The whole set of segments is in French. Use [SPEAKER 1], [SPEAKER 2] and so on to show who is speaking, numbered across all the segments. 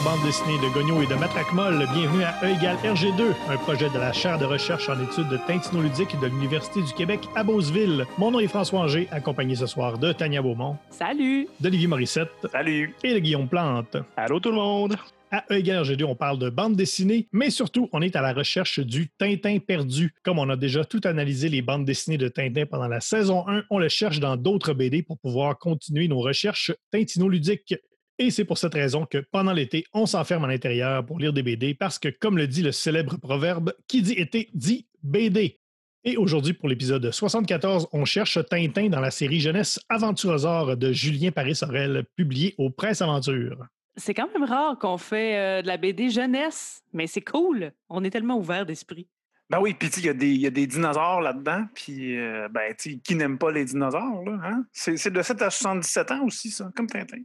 [SPEAKER 1] De bande dessinée, de Gogno et de Matraque Molle, bienvenue à E égale RG2, un projet de la chaire de recherche en études de tintinoludique de l'Université du Québec à Beauceville. Mon nom est François Anger, accompagné ce soir de Tania Beaumont,
[SPEAKER 2] Salut!
[SPEAKER 1] d'Olivier Morissette
[SPEAKER 3] Salut!
[SPEAKER 1] et de Guillaume Plante.
[SPEAKER 3] Allô tout le monde!
[SPEAKER 1] À E égale RG2, on parle de bande dessinée, mais surtout, on est à la recherche du Tintin perdu. Comme on a déjà tout analysé les bandes dessinées de Tintin pendant la saison 1, on le cherche dans d'autres BD pour pouvoir continuer nos recherches tintinoludiques. Et c'est pour cette raison que pendant l'été, on s'enferme à l'intérieur pour lire des BD parce que, comme le dit le célèbre proverbe, qui dit été dit BD. Et aujourd'hui, pour l'épisode 74, on cherche Tintin dans la série Jeunesse Aventurosaure de Julien Paris-Sorel, publié aux Presse Aventure.
[SPEAKER 4] C'est quand même rare qu'on fait euh, de la BD jeunesse, mais c'est cool. On est tellement ouvert d'esprit.
[SPEAKER 3] Ben oui, puis tu sais, il y, a des- il y a des dinosaures là-dedans, puis euh, ben tu sais, qui n'aime pas les dinosaures, là, hein? C'est c'est de 7 à 77 ans aussi, ça, comme Tintin.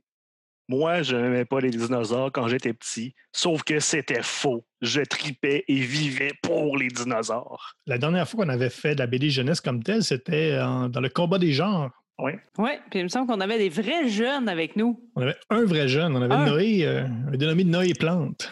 [SPEAKER 5] Moi, je n'aimais pas les dinosaures quand j'étais petit, sauf que c'était faux. Je tripais et vivais pour les dinosaures.
[SPEAKER 1] La dernière fois qu'on avait fait de la BD jeunesse comme telle, c'était dans le combat des genres.
[SPEAKER 4] Oui, puis il me semble qu'on avait des vrais jeunes avec nous.
[SPEAKER 1] On avait un vrai jeune, on avait
[SPEAKER 4] Un.
[SPEAKER 1] Noé, euh, un dénommé Noé Plante.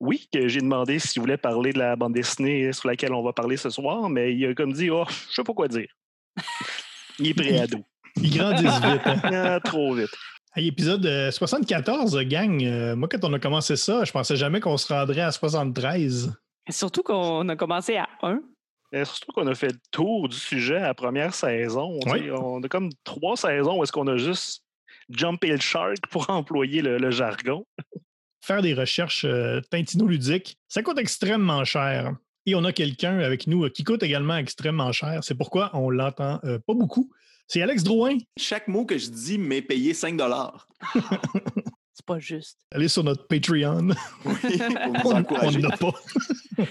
[SPEAKER 5] Oui, que j'ai demandé s'il voulait parler de la bande dessinée sur laquelle on va parler ce soir, mais il a comme dit, oh, je sais pas quoi dire. Il est pré-ado.
[SPEAKER 1] Ils grandissent vite. hein.
[SPEAKER 5] Ah, trop vite.
[SPEAKER 1] Hey, épisode euh, 74, gang. Euh, moi, quand on a commencé ça, je pensais jamais qu'on se rendrait à 73.
[SPEAKER 4] Surtout qu'on a commencé à 1.
[SPEAKER 5] Mais surtout qu'on a fait le tour du sujet à la première saison. On a comme trois saisons où est-ce qu'on a juste jumpé le shark pour employer le, le jargon.
[SPEAKER 1] Faire des recherches euh, tintinoludiques, ça coûte extrêmement cher. Et on a quelqu'un avec nous euh, qui coûte également extrêmement cher. C'est pourquoi on l'entend euh, pas beaucoup. C'est Alex Drouin.
[SPEAKER 6] Chaque mot que je dis m'est payé 5
[SPEAKER 4] C'est pas juste.
[SPEAKER 1] Allez sur notre Patreon.
[SPEAKER 6] Oui, pour vous
[SPEAKER 1] On n'a pas.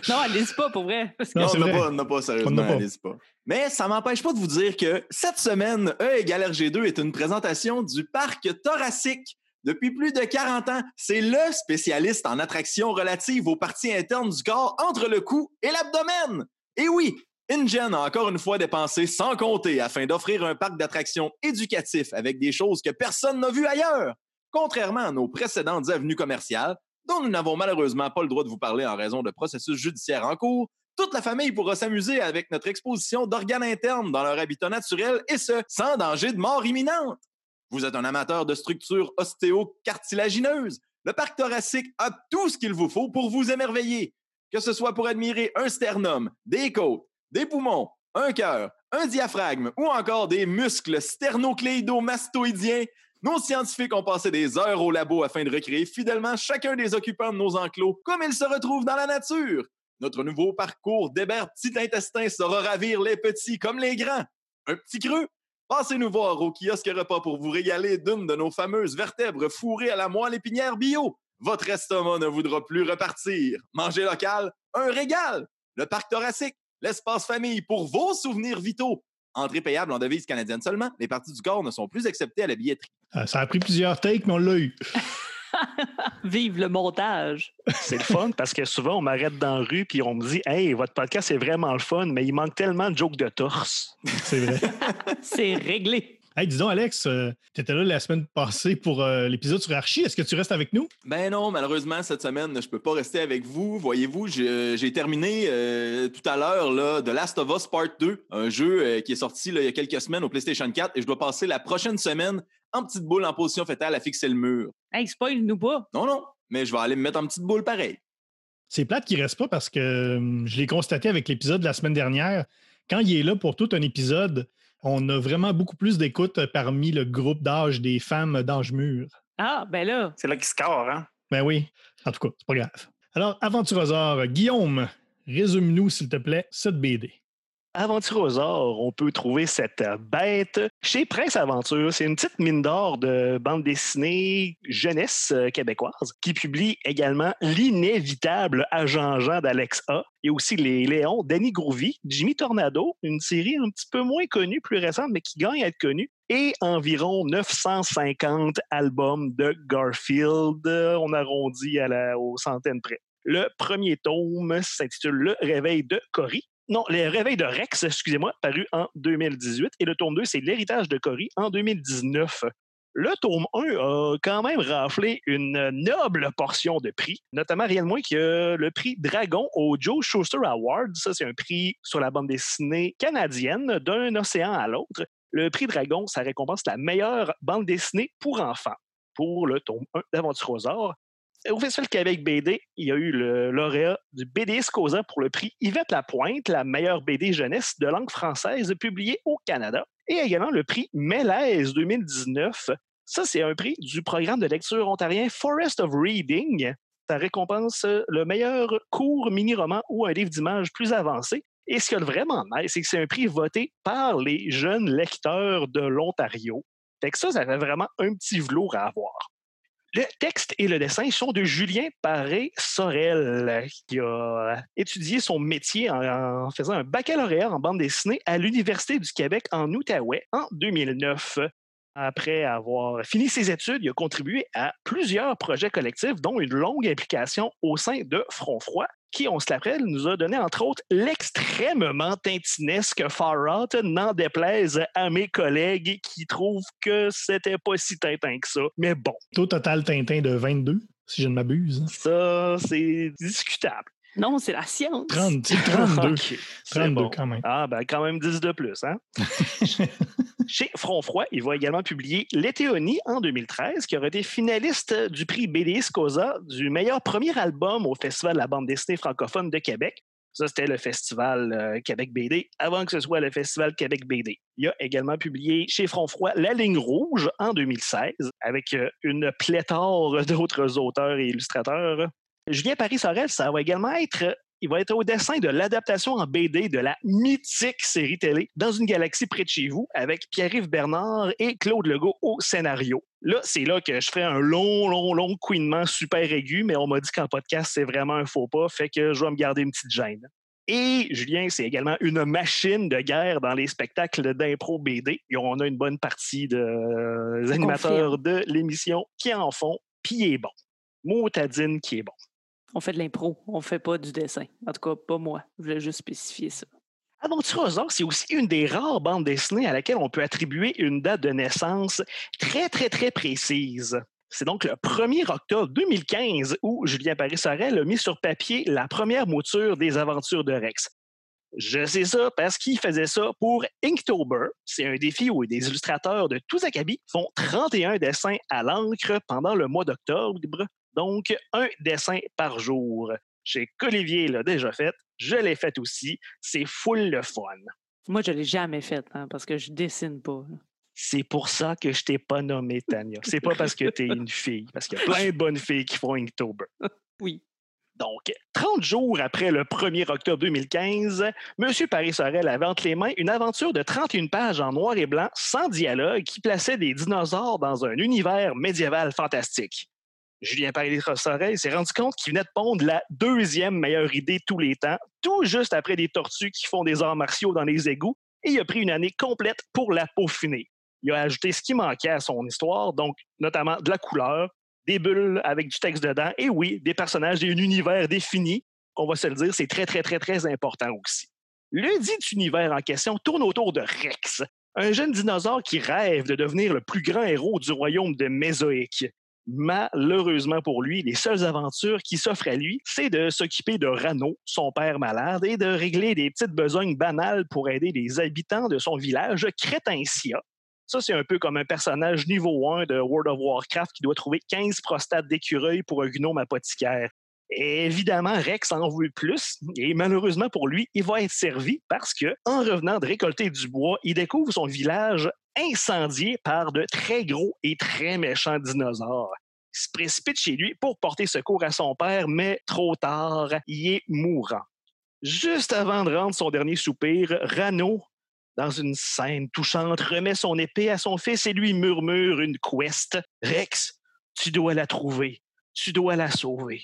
[SPEAKER 4] Non, allez pas pour vrai. parce que-
[SPEAKER 1] Non,
[SPEAKER 6] on n'a pas, on n'a pas,
[SPEAKER 1] On
[SPEAKER 6] sérieusement, allez-y pas. Mais ça m'empêche pas de vous dire que cette semaine, E égale RG2 est une présentation du parc thoracique. Depuis plus de 40 ans, c'est le spécialiste en attractions relatives aux parties internes du corps entre le cou et l'abdomen. Et oui, InGen a encore une fois dépensé sans compter afin d'offrir un parc d'attractions éducatif avec des choses que personne n'a vues ailleurs. Contrairement à nos précédentes avenues commerciales, dont nous n'avons malheureusement pas le droit de vous parler en raison de processus judiciaires en cours, toute la famille pourra s'amuser avec notre exposition d'organes internes dans leur habitat naturel et ce, sans danger de mort imminente. Vous êtes un amateur de structures ostéo-cartilagineuses. Le parc thoracique a tout ce qu'il vous faut pour vous émerveiller. Que ce soit pour admirer un sternum, des côtes, des poumons, un cœur, un diaphragme ou encore des muscles sternocléido-mastoïdiens, nos scientifiques ont passé des heures au labo afin de recréer fidèlement chacun des occupants de nos enclos comme ils se retrouvent dans la nature. Notre nouveau parcours d'Hébert Petit Intestin saura ravir les petits comme les grands. Un petit creux? Passez nous voir au kiosque repas pour vous régaler d'une de nos fameuses vertèbres fourrées à la moelle épinière bio. Votre estomac ne voudra plus repartir. Manger local, un régal. Le parc thoracique, l'espace famille pour vos souvenirs vitaux. Entrée payable en devise canadienne seulement, les parties du corps ne sont plus acceptées à la billetterie.
[SPEAKER 1] Euh, ça a pris plusieurs takes, mais on l'a eu.
[SPEAKER 4] Vive le montage.
[SPEAKER 5] C'est le fun parce que souvent, on m'arrête dans la rue puis on me dit Hey, votre podcast est vraiment le fun, mais il manque tellement de jokes de torse.
[SPEAKER 1] C'est vrai.
[SPEAKER 4] C'est réglé.
[SPEAKER 1] Hey, dis donc, Alex, tu étais là la semaine passée pour euh, l'épisode sur Archie. Est-ce que tu restes avec nous?
[SPEAKER 6] Ben non, malheureusement, cette semaine, je peux pas rester avec vous. Voyez-vous, je- j'ai terminé euh, tout à l'heure là, The Last of Us Part 2, un jeu euh, qui est sorti là, il y a quelques semaines au PlayStation 4 et je dois passer la prochaine semaine en petite boule en position fétale à fixer le mur.
[SPEAKER 4] Hey, spoil-nous pas.
[SPEAKER 6] Non, non, mais je vais aller me mettre en petite boule pareil.
[SPEAKER 1] C'est plate qu'il reste pas parce que hum, je l'ai constaté avec l'épisode de la semaine dernière. Quand il est là pour tout un épisode, on a vraiment beaucoup plus d'écoute parmi le groupe d'âge des femmes d'âge mûr.
[SPEAKER 4] Ah, ben là.
[SPEAKER 3] C'est là qu'il score, hein?
[SPEAKER 1] Ben oui, en tout cas, c'est pas grave. Alors, Aventurosaure, Guillaume, résume-nous, s'il te plaît, cette BD.
[SPEAKER 5] Aventurosaure, on peut trouver cette bête chez Prince Aventure. C'est une petite mine d'or de bande dessinée jeunesse euh, québécoise qui publie également l'inévitable Agent Jean d'Alex A. Il y a aussi les Léons, Danny Groovy, Jimmy Tornado, une série un petit peu moins connue, plus récente, mais qui gagne à être connue, et environ 950 albums de Garfield. On arrondit à la, aux centaines près. Le premier tome s'intitule Le réveil de Cory. Non, Le réveil de Rex, excusez-moi, paru en 2018. Et le tome 2, c'est L'héritage de Cory en 2019. Le tome 1 a quand même raflé une noble portion de prix, notamment rien de moins que le prix Dragon au Joe Schuster Award. Ça, c'est un prix sur la bande dessinée canadienne d'un océan à l'autre. Le prix Dragon, ça récompense la meilleure bande dessinée pour enfants pour le tome 1 d'Aventurosaure. Au Festival Québec BD, il y a eu le lauréat du BD Scosa pour le prix Yvette Lapointe, la meilleure BD jeunesse de langue française publiée au Canada, et également le prix Mélèze 2019. Ça, c'est un prix du programme de lecture ontarien Forest of Reading. Ça récompense le meilleur court mini-roman ou un livre d'image plus avancé. Et ce qui est vraiment nice, c'est que c'est un prix voté par les jeunes lecteurs de l'Ontario. Fait que ça, ça fait vraiment un petit velours à avoir. Le texte et le dessin sont de Julien Paré-Sorel, qui a étudié son métier en, faisant un baccalauréat en bande dessinée à l'Université du Québec en Outaouais en 2009. Après avoir fini ses études, il a contribué à plusieurs projets collectifs, dont une longue implication au sein de Front Froid, qui, on se l'appelle, nous a donné entre autres l'extrêmement tintinesque Far Out, n'en déplaise à mes collègues qui trouvent que c'était pas si tintin que ça. Mais bon.
[SPEAKER 1] Taux total Tintin de 22, si je ne m'abuse.
[SPEAKER 5] Ça, c'est discutable.
[SPEAKER 4] Non, c'est la science.
[SPEAKER 1] 30, 32. 32 quand même.
[SPEAKER 5] Ah, ben quand même 10 de plus, hein? Chez Front Froid, il va également publier L'Étéonie en 2013, qui aurait été finaliste du prix BD Scosa du meilleur premier album au Festival de la bande dessinée francophone de Québec. Ça, c'était le Festival euh, Québec BD, avant que ce soit le Festival Québec BD. Il a également publié chez Front Froid La Ligne Rouge en 2016, avec euh, une pléthore d'autres auteurs et illustrateurs. Julien Paris-Sorel, ça va également être il va être au dessin de l'adaptation en BD de la mythique série télé Dans une galaxie près de chez vous avec Pierre-Yves Bernard et Claude Legault au scénario. Là, c'est là que je ferai un long, long, long couinement super aigu, mais on m'a dit qu'en podcast, c'est vraiment un faux pas, fait que je vais me garder une petite gêne. Et Julien, c'est également une machine de guerre dans les spectacles d'impro BD. Et on a une bonne partie des animateurs de l'émission qui en font, puis il est bon. Motadine qui est bon.
[SPEAKER 4] On fait de l'impro, on fait pas du dessin. En tout cas, pas moi. Je voulais juste spécifier ça.
[SPEAKER 5] Aventurosaure, c'est aussi une des rares bandes dessinées à laquelle on peut attribuer une date de naissance très, très, très précise. C'est donc le 1er octobre 2015 où Julien Paris-Sorel a mis sur papier la première mouture des aventures de Rex. Je sais ça parce qu'il faisait ça pour Inktober. C'est un défi où des illustrateurs de tous acabits font 31 dessins à l'encre pendant le mois d'octobre donc, un dessin par jour. Chez Colivier l'a déjà fait. Je l'ai fait aussi. C'est full le fun.
[SPEAKER 4] Moi, je ne l'ai jamais fait hein, parce que je dessine pas.
[SPEAKER 5] C'est pour ça que je t'ai pas nommé Tania. C'est pas parce que tu es une fille, parce qu'il y a plein de bonnes filles qui font Inktober.
[SPEAKER 4] Oui.
[SPEAKER 5] Donc, 30 jours après le 1er octobre 2015, M. Paris-Sorel avait entre les mains une aventure de 31 pages en noir et blanc, sans dialogue, qui plaçait des dinosaures dans un univers médiéval fantastique. Julien Paris-Sorel s'est rendu compte qu'il venait de pondre la deuxième meilleure idée de tous les temps, tout juste après des tortues qui font des arts martiaux dans les égouts, et il a pris une année complète pour la peaufiner. Il a ajouté ce qui manquait à son histoire, donc notamment de la couleur, des bulles avec du texte dedans, et oui, des personnages et un univers défini. On va se le dire, c'est très, très, très, très important aussi. Le dit univers en question tourne autour de Rex, un jeune dinosaure qui rêve de devenir le plus grand héros du royaume de Mésoïque. Malheureusement pour lui, les seules aventures qui s'offrent à lui, c'est de s'occuper de Rano, son père malade, et de régler des petites besognes banales pour aider les habitants de son village, Crétencia. Ça, c'est un peu comme un personnage niveau 1 de World of Warcraft qui doit trouver 15 prostates d'écureuil pour un gnome apothicaire. évidemment, Rex en veut plus, et malheureusement pour lui, il va être servi parce que, en revenant de récolter du bois, il découvre son village incendié par de très gros et très méchants dinosaures. Il se précipite chez lui pour porter secours à son père, mais trop tard, il est mourant. Juste avant de rendre son dernier soupir, Rano, dans une scène touchante, remet son épée à son fils et lui murmure une quest. Rex, tu dois la trouver. Tu dois la sauver.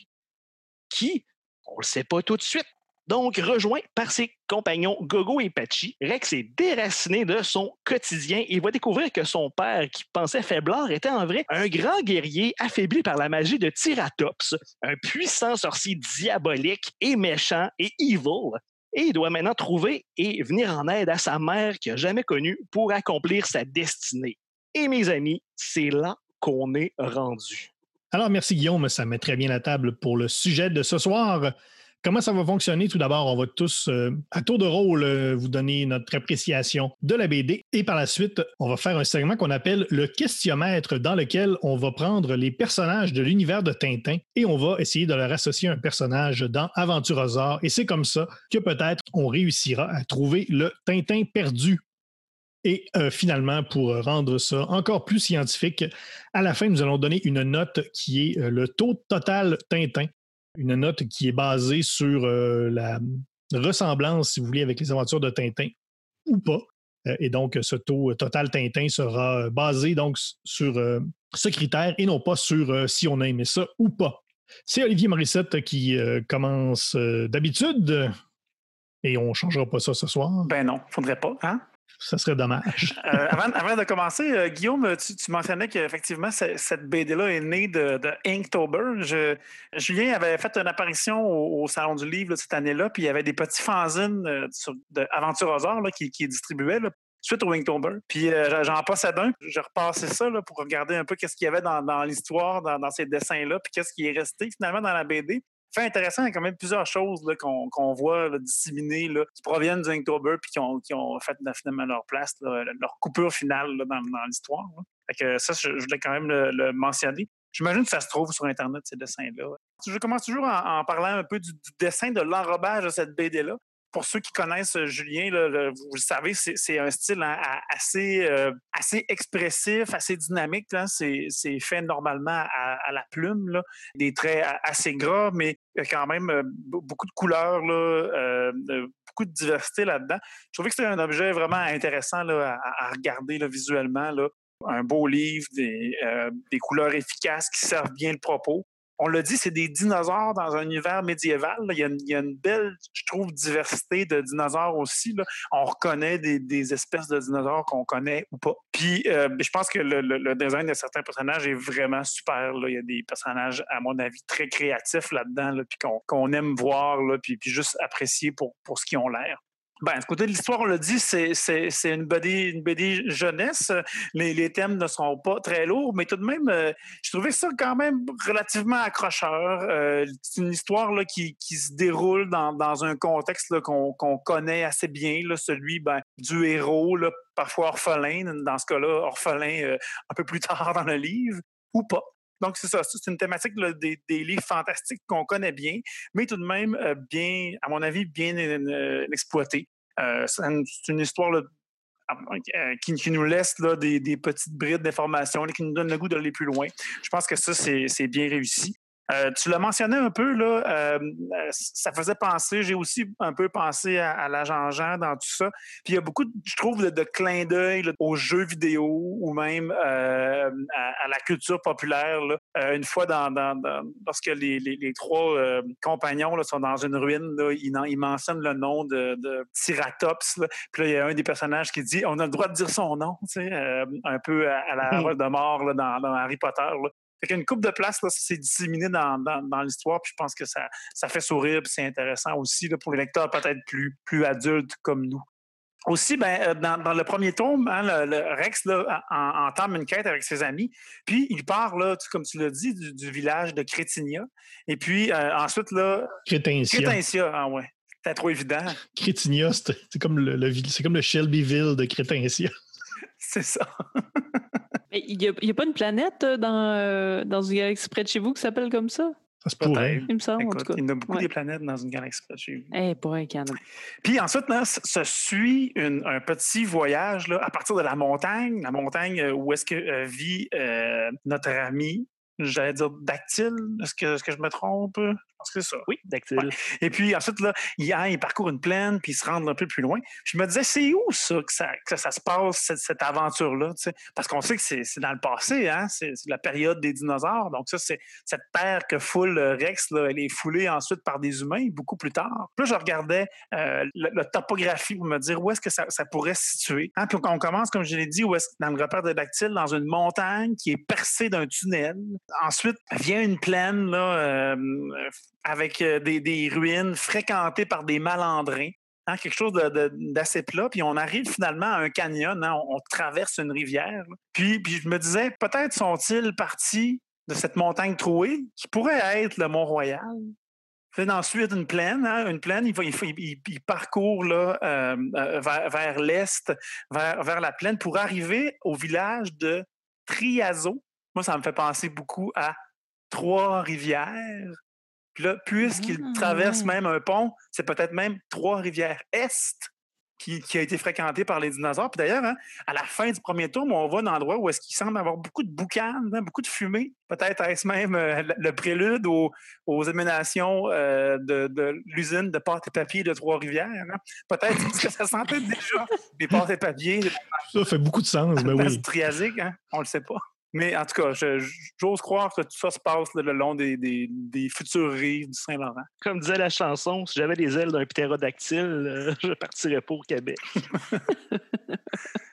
[SPEAKER 5] Qui? On le sait pas tout de suite. Donc, rejoint par ses compagnons Gogo et Pachi, Rex est déraciné de son quotidien et va découvrir que son père, qui pensait faiblard, était en vrai un grand guerrier affaibli par la magie de Tyratops, un puissant sorcier diabolique et méchant et evil. Et il doit maintenant trouver et venir en aide à sa mère qu'il n'a jamais connue pour accomplir sa destinée. Et mes amis, c'est là qu'on est rendu.
[SPEAKER 1] Alors, merci Guillaume, ça met très bien la table pour le sujet de ce soir. Comment ça va fonctionner? Tout d'abord, on va tous, euh, à tour de rôle, euh, vous donner notre appréciation de la BD. Et par la suite, on va faire un segment qu'on appelle le questiomètre, dans lequel on va prendre les personnages de l'univers de Tintin et on va essayer de leur associer un personnage dans Aventurosaure. Et c'est comme ça que peut-être on réussira à trouver le Tintin perdu. Et euh, finalement, pour rendre ça encore plus scientifique, à la fin, nous allons donner une note qui est le taux total Tintin une note qui est basée sur euh, la ressemblance, si vous voulez, avec les aventures de Tintin ou pas. Euh, et donc, ce taux total Tintin sera basé donc sur euh, ce critère et non pas sur si on a ça ou pas. C'est Olivier Morissette qui commence d'habitude et on ne changera pas ça ce soir.
[SPEAKER 3] Ben non, faudrait pas, hein?
[SPEAKER 1] Ça serait dommage.
[SPEAKER 3] Euh, avant, de commencer, euh, Guillaume, tu, mentionnais qu'effectivement, cette BD-là est née de, Inktober. Julien avait fait une apparition au, Salon du Livre cette année-là, puis il y avait des petits fanzines euh, d'Aventure qui, qui distribuaient suite au Inktober. Puis j'en possède un. Je repassais ça pour regarder un peu qu'est-ce qu'il y avait dans, l'histoire, dans, dans, ces dessins-là, puis qu'est-ce qui est resté finalement dans la BD fait intéressant, il y a quand même plusieurs choses qu'on voit disséminées qui proviennent du Inktober puis qui ont, fait finalement leur place, leur coupure finale dans, l'histoire. ça, je, voulais quand même le, mentionner. J'imagine que ça se trouve sur Internet, ces dessins-là. Je commence toujours en, parlant un peu du dessin de l'enrobage de cette BD-là pour ceux qui connaissent euh, Julien, vous le savez, c'est un style hein, assez, euh, assez expressif, assez dynamique. C'est fait normalement à, la plume, des traits assez gras, mais quand même euh, beaucoup de couleurs, beaucoup de diversité là-dedans. Je trouvais que c'était un objet vraiment intéressant à, regarder visuellement. Un beau livre, des couleurs efficaces qui servent bien le propos on l'a dit, c'est des dinosaures dans un univers médiéval. Il y, a une, belle, je trouve, diversité de dinosaures aussi. On reconnaît des, espèces de dinosaures qu'on connaît ou pas. Puis, euh, je pense que le, design de certains personnages est vraiment super. Il y a des personnages, à mon avis, très créatifs là-dedans, puis qu'on aime voir, puis, juste apprécier pour, pour ce qu'ils ont l'air. Ben, côté de l'histoire, on l'a dit, c'est une BD, une BD jeunesse. Les, les, thèmes ne sont pas très lourds, mais tout de même, euh, je trouvais ça quand même relativement accrocheur. Euh, c'est une histoire là, qui, se déroule dans, un contexte qu'on connaît assez bien, celui ben, du héros, là, parfois orphelin, dans ce cas-là, orphelin euh, un peu plus tard dans le livre, ou pas. Donc, c'est ça. C'est une thématique des, livres fantastiques qu'on connaît bien, mais tout de même bien, à mon avis, bien. Euh, c'est une, histoire ah, euh, qui, nous laisse là, des, petites brides d'informations, qui nous donne le goût d'aller plus loin. Je pense que ça, c'est bien réussi. Euh, tu l'as mentionné un peu, là, euh, ça faisait penser, j'ai aussi un peu pensé à, l'agent Jean dans tout ça. Puis il y a beaucoup, je trouve, de, clins d'œil aux jeux vidéo ou même euh, à, la culture populaire. une fois, dans, lorsque les, trois compagnons sont dans une ruine, ils, mentionnent le nom de, de Tiratops. Puis là, il y a un des personnages qui dit on a le droit de dire son nom, un peu à, la rôle de mort dans, Harry Potter. Fait qu'une coupe de place, là, c'est disséminé dans, l'histoire, puis je pense que ça, ça fait sourire, puis c'est intéressant aussi pour les lecteurs peut-être plus, plus adultes comme nous. Aussi, ben, euh, dans, le premier tome, hein, le, Rex là, entame une quête avec ses amis, puis il part, là, comme tu l'as dit, du, village de Crétinia. Et puis euh, ensuite, là.
[SPEAKER 1] Crétincia.
[SPEAKER 3] Crétincia, ah ouais. C'était trop évident.
[SPEAKER 1] Crétinia, c'est comme le, c'est comme le Shelbyville de Crétincia.
[SPEAKER 3] c'est ça.
[SPEAKER 4] Il n'y a, pas une planète euh, dans, euh, dans une galaxie près de chez vous qui s'appelle comme ça?
[SPEAKER 1] Ça se pourrait.
[SPEAKER 4] Il me semble,
[SPEAKER 3] en
[SPEAKER 4] tout cas.
[SPEAKER 3] Il y a beaucoup de planètes dans une galaxie près de chez vous.
[SPEAKER 4] Eh, pour un canon.
[SPEAKER 3] Puis ensuite, là, ça suit un petit voyage là, à partir de la montagne, la montagne euh, où est-ce que vit notre ami, j'allais dire dactyle, est-ce que, est -ce que je me trompe? C'est ça.
[SPEAKER 5] Oui, dactyle.
[SPEAKER 3] Ouais. Et puis ensuite, là, il, il parcourt une plaine, puis il se rend un peu plus loin. Je me disais, c'est où ça que ça, que ça se passe, cette, cette aventure-là? Parce qu'on sait que c'est dans le passé, hein? c'est la période des dinosaures. Donc, ça, c'est cette terre que foule euh, Rex, là, elle est foulée ensuite par des humains beaucoup plus tard. Puis là, je regardais euh, la, topographie pour me dire où est-ce que ça, ça pourrait se situer. Hein? Puis on commence, comme je l'ai dit, où est-ce, dans le repère de dactyle, dans une montagne qui est percée d'un tunnel. Ensuite, vient une plaine là, euh, avec des, ruines fréquentées par des malandrins. Hein, quelque chose d'assez plat, puis on arrive finalement à un canyon, hein, on, traverse une rivière. Puis, je me disais, peut-être sont-ils partis de cette montagne trouée qui pourrait être le Mont-Royal. Fait ensuite une plaine, hein, une plaine, il, va, parcourt euh, vers, vers l'est, vers, vers la plaine, pour arriver au village de Triazo. Moi, ça me fait penser beaucoup à Trois-Rivières. Puis là, puisqu'il
[SPEAKER 4] Ah,
[SPEAKER 3] traverse même un pont, c'est peut-être même Trois-Rivières-Est qui, qui a été fréquenté par les dinosaures. Puis d'ailleurs, hein, à la fin du premier tour, on va dans un endroit où est-ce qu'il semble avoir beaucoup de boucanes, hein, beaucoup de fumée. Peut-être est-ce même euh, le, prélude aux, aux émanations euh, de, de l'usine de pâte et papier de Trois-Rivières. hein. Peut-être parce que ça sentait déjà des pâtes et papier
[SPEAKER 1] Ça fait beaucoup de sens, mais
[SPEAKER 3] dans
[SPEAKER 1] oui.
[SPEAKER 3] Triasique, hein? on le sait pas. Mais en tout cas, j'ose croire que tout ça se passe là, le long des, des- des futures rives du Saint-Laurent.
[SPEAKER 5] Comme disait la chanson, si j'avais les ailes d'un ptérodactyle, euh, je partirais pour Québec.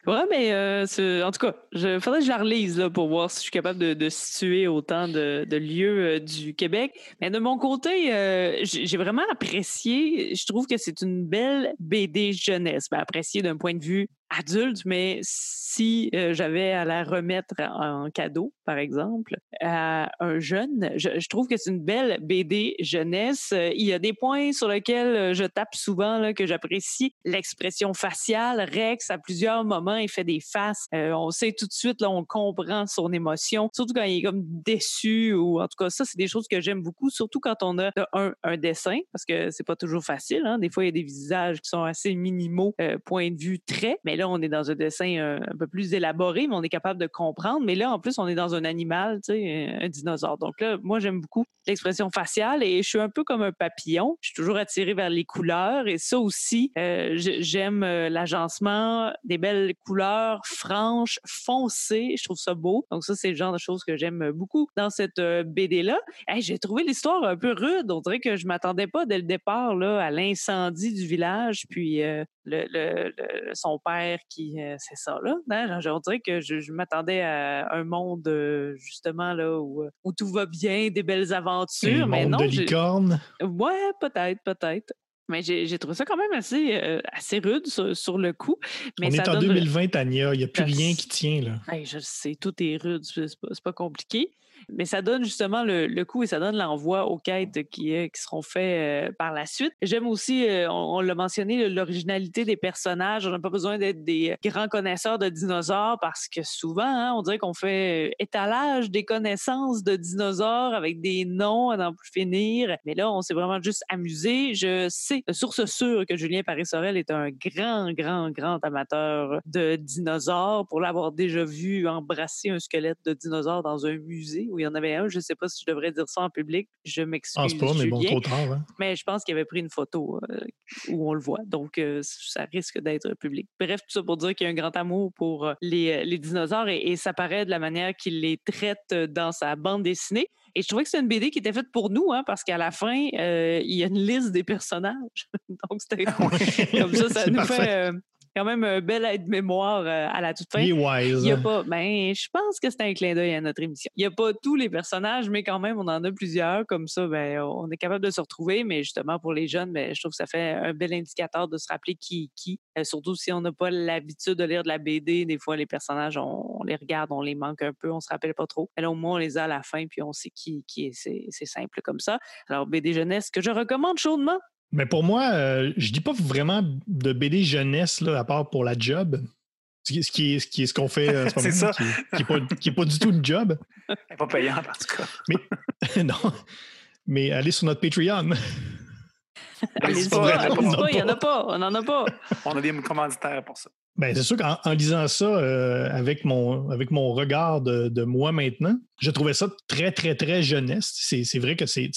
[SPEAKER 4] Ouais, mais euh, en tout cas, il faudrait que je la relise là, pour voir si je suis capable de, de situer autant de, de lieux euh, du Québec. Mais de mon côté, euh, j'ai vraiment apprécié. Je trouve que c'est une belle BD jeunesse. Ben, appréciée d'un point de vue adulte, mais si j'avais à la remettre en cadeau, par exemple, à un jeune, je, trouve que c'est une belle BD jeunesse. Il y a des points sur lesquels je tape souvent, là, que j'apprécie. L'expression faciale, Rex, à plusieurs moments, il fait des faces. On sait tout de suite, là, on comprend son émotion, surtout quand il est comme déçu ou en tout cas, ça, c'est des choses que j'aime beaucoup, surtout quand on a un, un dessin, parce que c'est pas toujours facile. Hein? Des fois, il y a des visages qui sont assez minimaux, point de vue trait, mais là, on est dans un dessin euh, un peu plus élaboré, mais on est capable de comprendre. Mais là, en plus, on est dans un animal, tu sais, un dinosaure. Donc là, moi, j'aime beaucoup l'expression faciale et je suis un peu comme un papillon. Je suis toujours attirée vers les couleurs et ça aussi, euh, j'aime euh, l'agencement, des belles couleurs franches, foncées. Je trouve ça beau. Donc ça, c'est le genre de choses que j'aime beaucoup dans cette BD-là. J'ai trouvé l'histoire un peu rude. On dirait que je m'attendais pas dès le départ là, à l'incendie du village, puis le- son père qui, euh, c'est ça là. Hein, On dirait que je, je m'attendais à un monde euh, justement là où, euh, où tout va bien, des belles aventures, mais
[SPEAKER 1] monde
[SPEAKER 4] non.
[SPEAKER 1] de licorne.
[SPEAKER 4] Ouais, peut-être, peut-être. Mais j'ai trouvé ça quand même assez, euh, assez rude sur, sur le coup. Mais
[SPEAKER 1] On
[SPEAKER 4] ça
[SPEAKER 1] est en
[SPEAKER 4] donne-
[SPEAKER 1] 2020, Tania. Il n'y a plus rien qui tient, là.
[SPEAKER 4] Hey, je sais, tout est rude, c'est pas, c'est pas compliqué. Mais ça donne justement le, le coup et ça donne l'envoi aux quêtes qui, euh, qui seront faites euh, par la suite. J'aime aussi, euh, on, on l'a mentionné, l'originalité des personnages. On n'a pas besoin d'être des grands connaisseurs de dinosaures parce que souvent, hein, on dirait qu'on fait étalage des connaissances de dinosaures avec des noms à n'en plus finir. Mais là, on s'est vraiment juste amusé. Je sais, source sûre, que Julien Paris-Sorel est un grand, grand, grand amateur de dinosaures pour l'avoir déjà vu embrasser un squelette de dinosaure dans un musée il y en avait un. Je ne sais pas si je devrais dire ça en public. Je
[SPEAKER 1] Je
[SPEAKER 4] m'excuse.
[SPEAKER 1] pense pas, mais bon, trop tard. hein.
[SPEAKER 4] Mais je pense qu'il avait pris une photo euh, où on le voit. Donc, euh, ça risque d'être public. Bref, tout ça pour dire qu'il y a un grand amour pour euh, les, les dinosaures et, et ça paraît de la manière qu'il les traite dans sa bande dessinée. Et je trouvais que c'est une BD qui était faite pour nous, hein, parce qu'à la fin, euh, il y a une liste des personnages. Donc, c'était comme ça, ça nous
[SPEAKER 1] parfait.
[SPEAKER 4] fait euh, quand même un bel aide-mémoire euh, à la toute fin.
[SPEAKER 1] Il est wise.
[SPEAKER 4] Il y a pas, ben, je pense que c'est un clin d'œil à notre émission. Il n'y a pas tous les personnages, mais quand même, on en a plusieurs. Comme ça, ben, on est capable de se retrouver. Mais justement, pour les jeunes, ben, je trouve que ça fait un bel indicateur de se rappeler qui est qui. Euh, surtout si on n'a pas l'habitude de lire de la BD. Des fois, les personnages, on, on les regarde, on les manque un peu, on se rappelle pas trop. Mais là, au moins, on les a à la fin, puis on sait qui, qui est. C'est simple comme ça. Alors, BD jeunesse que je recommande chaudement.
[SPEAKER 1] Mais pour moi, euh, je dis pas vraiment de BD jeunesse, là, à part pour la job. Ce qui, ce est ce qui est ce qu'on fait euh, en ce
[SPEAKER 3] C'est
[SPEAKER 1] moment,
[SPEAKER 3] ça.
[SPEAKER 1] qui, est- qui est pas, qui est pas du tout une job.
[SPEAKER 3] Elle n'est pas payante, en tout cas.
[SPEAKER 1] non. Mais allez sur notre Patreon.
[SPEAKER 4] Allez-y
[SPEAKER 3] pas,
[SPEAKER 4] pas,
[SPEAKER 3] allez-y
[SPEAKER 4] allez-y
[SPEAKER 1] pas.
[SPEAKER 4] pas, il n'y en a pas, on n'en a pas.
[SPEAKER 3] On a des commanditaires pour ça.
[SPEAKER 1] Ben, c'est sûr qu'en en lisant ça euh, avec, mon, avec mon regard de, de moi maintenant, je trouvais ça très, très, très jeunesse. C'est c'est vrai que c'est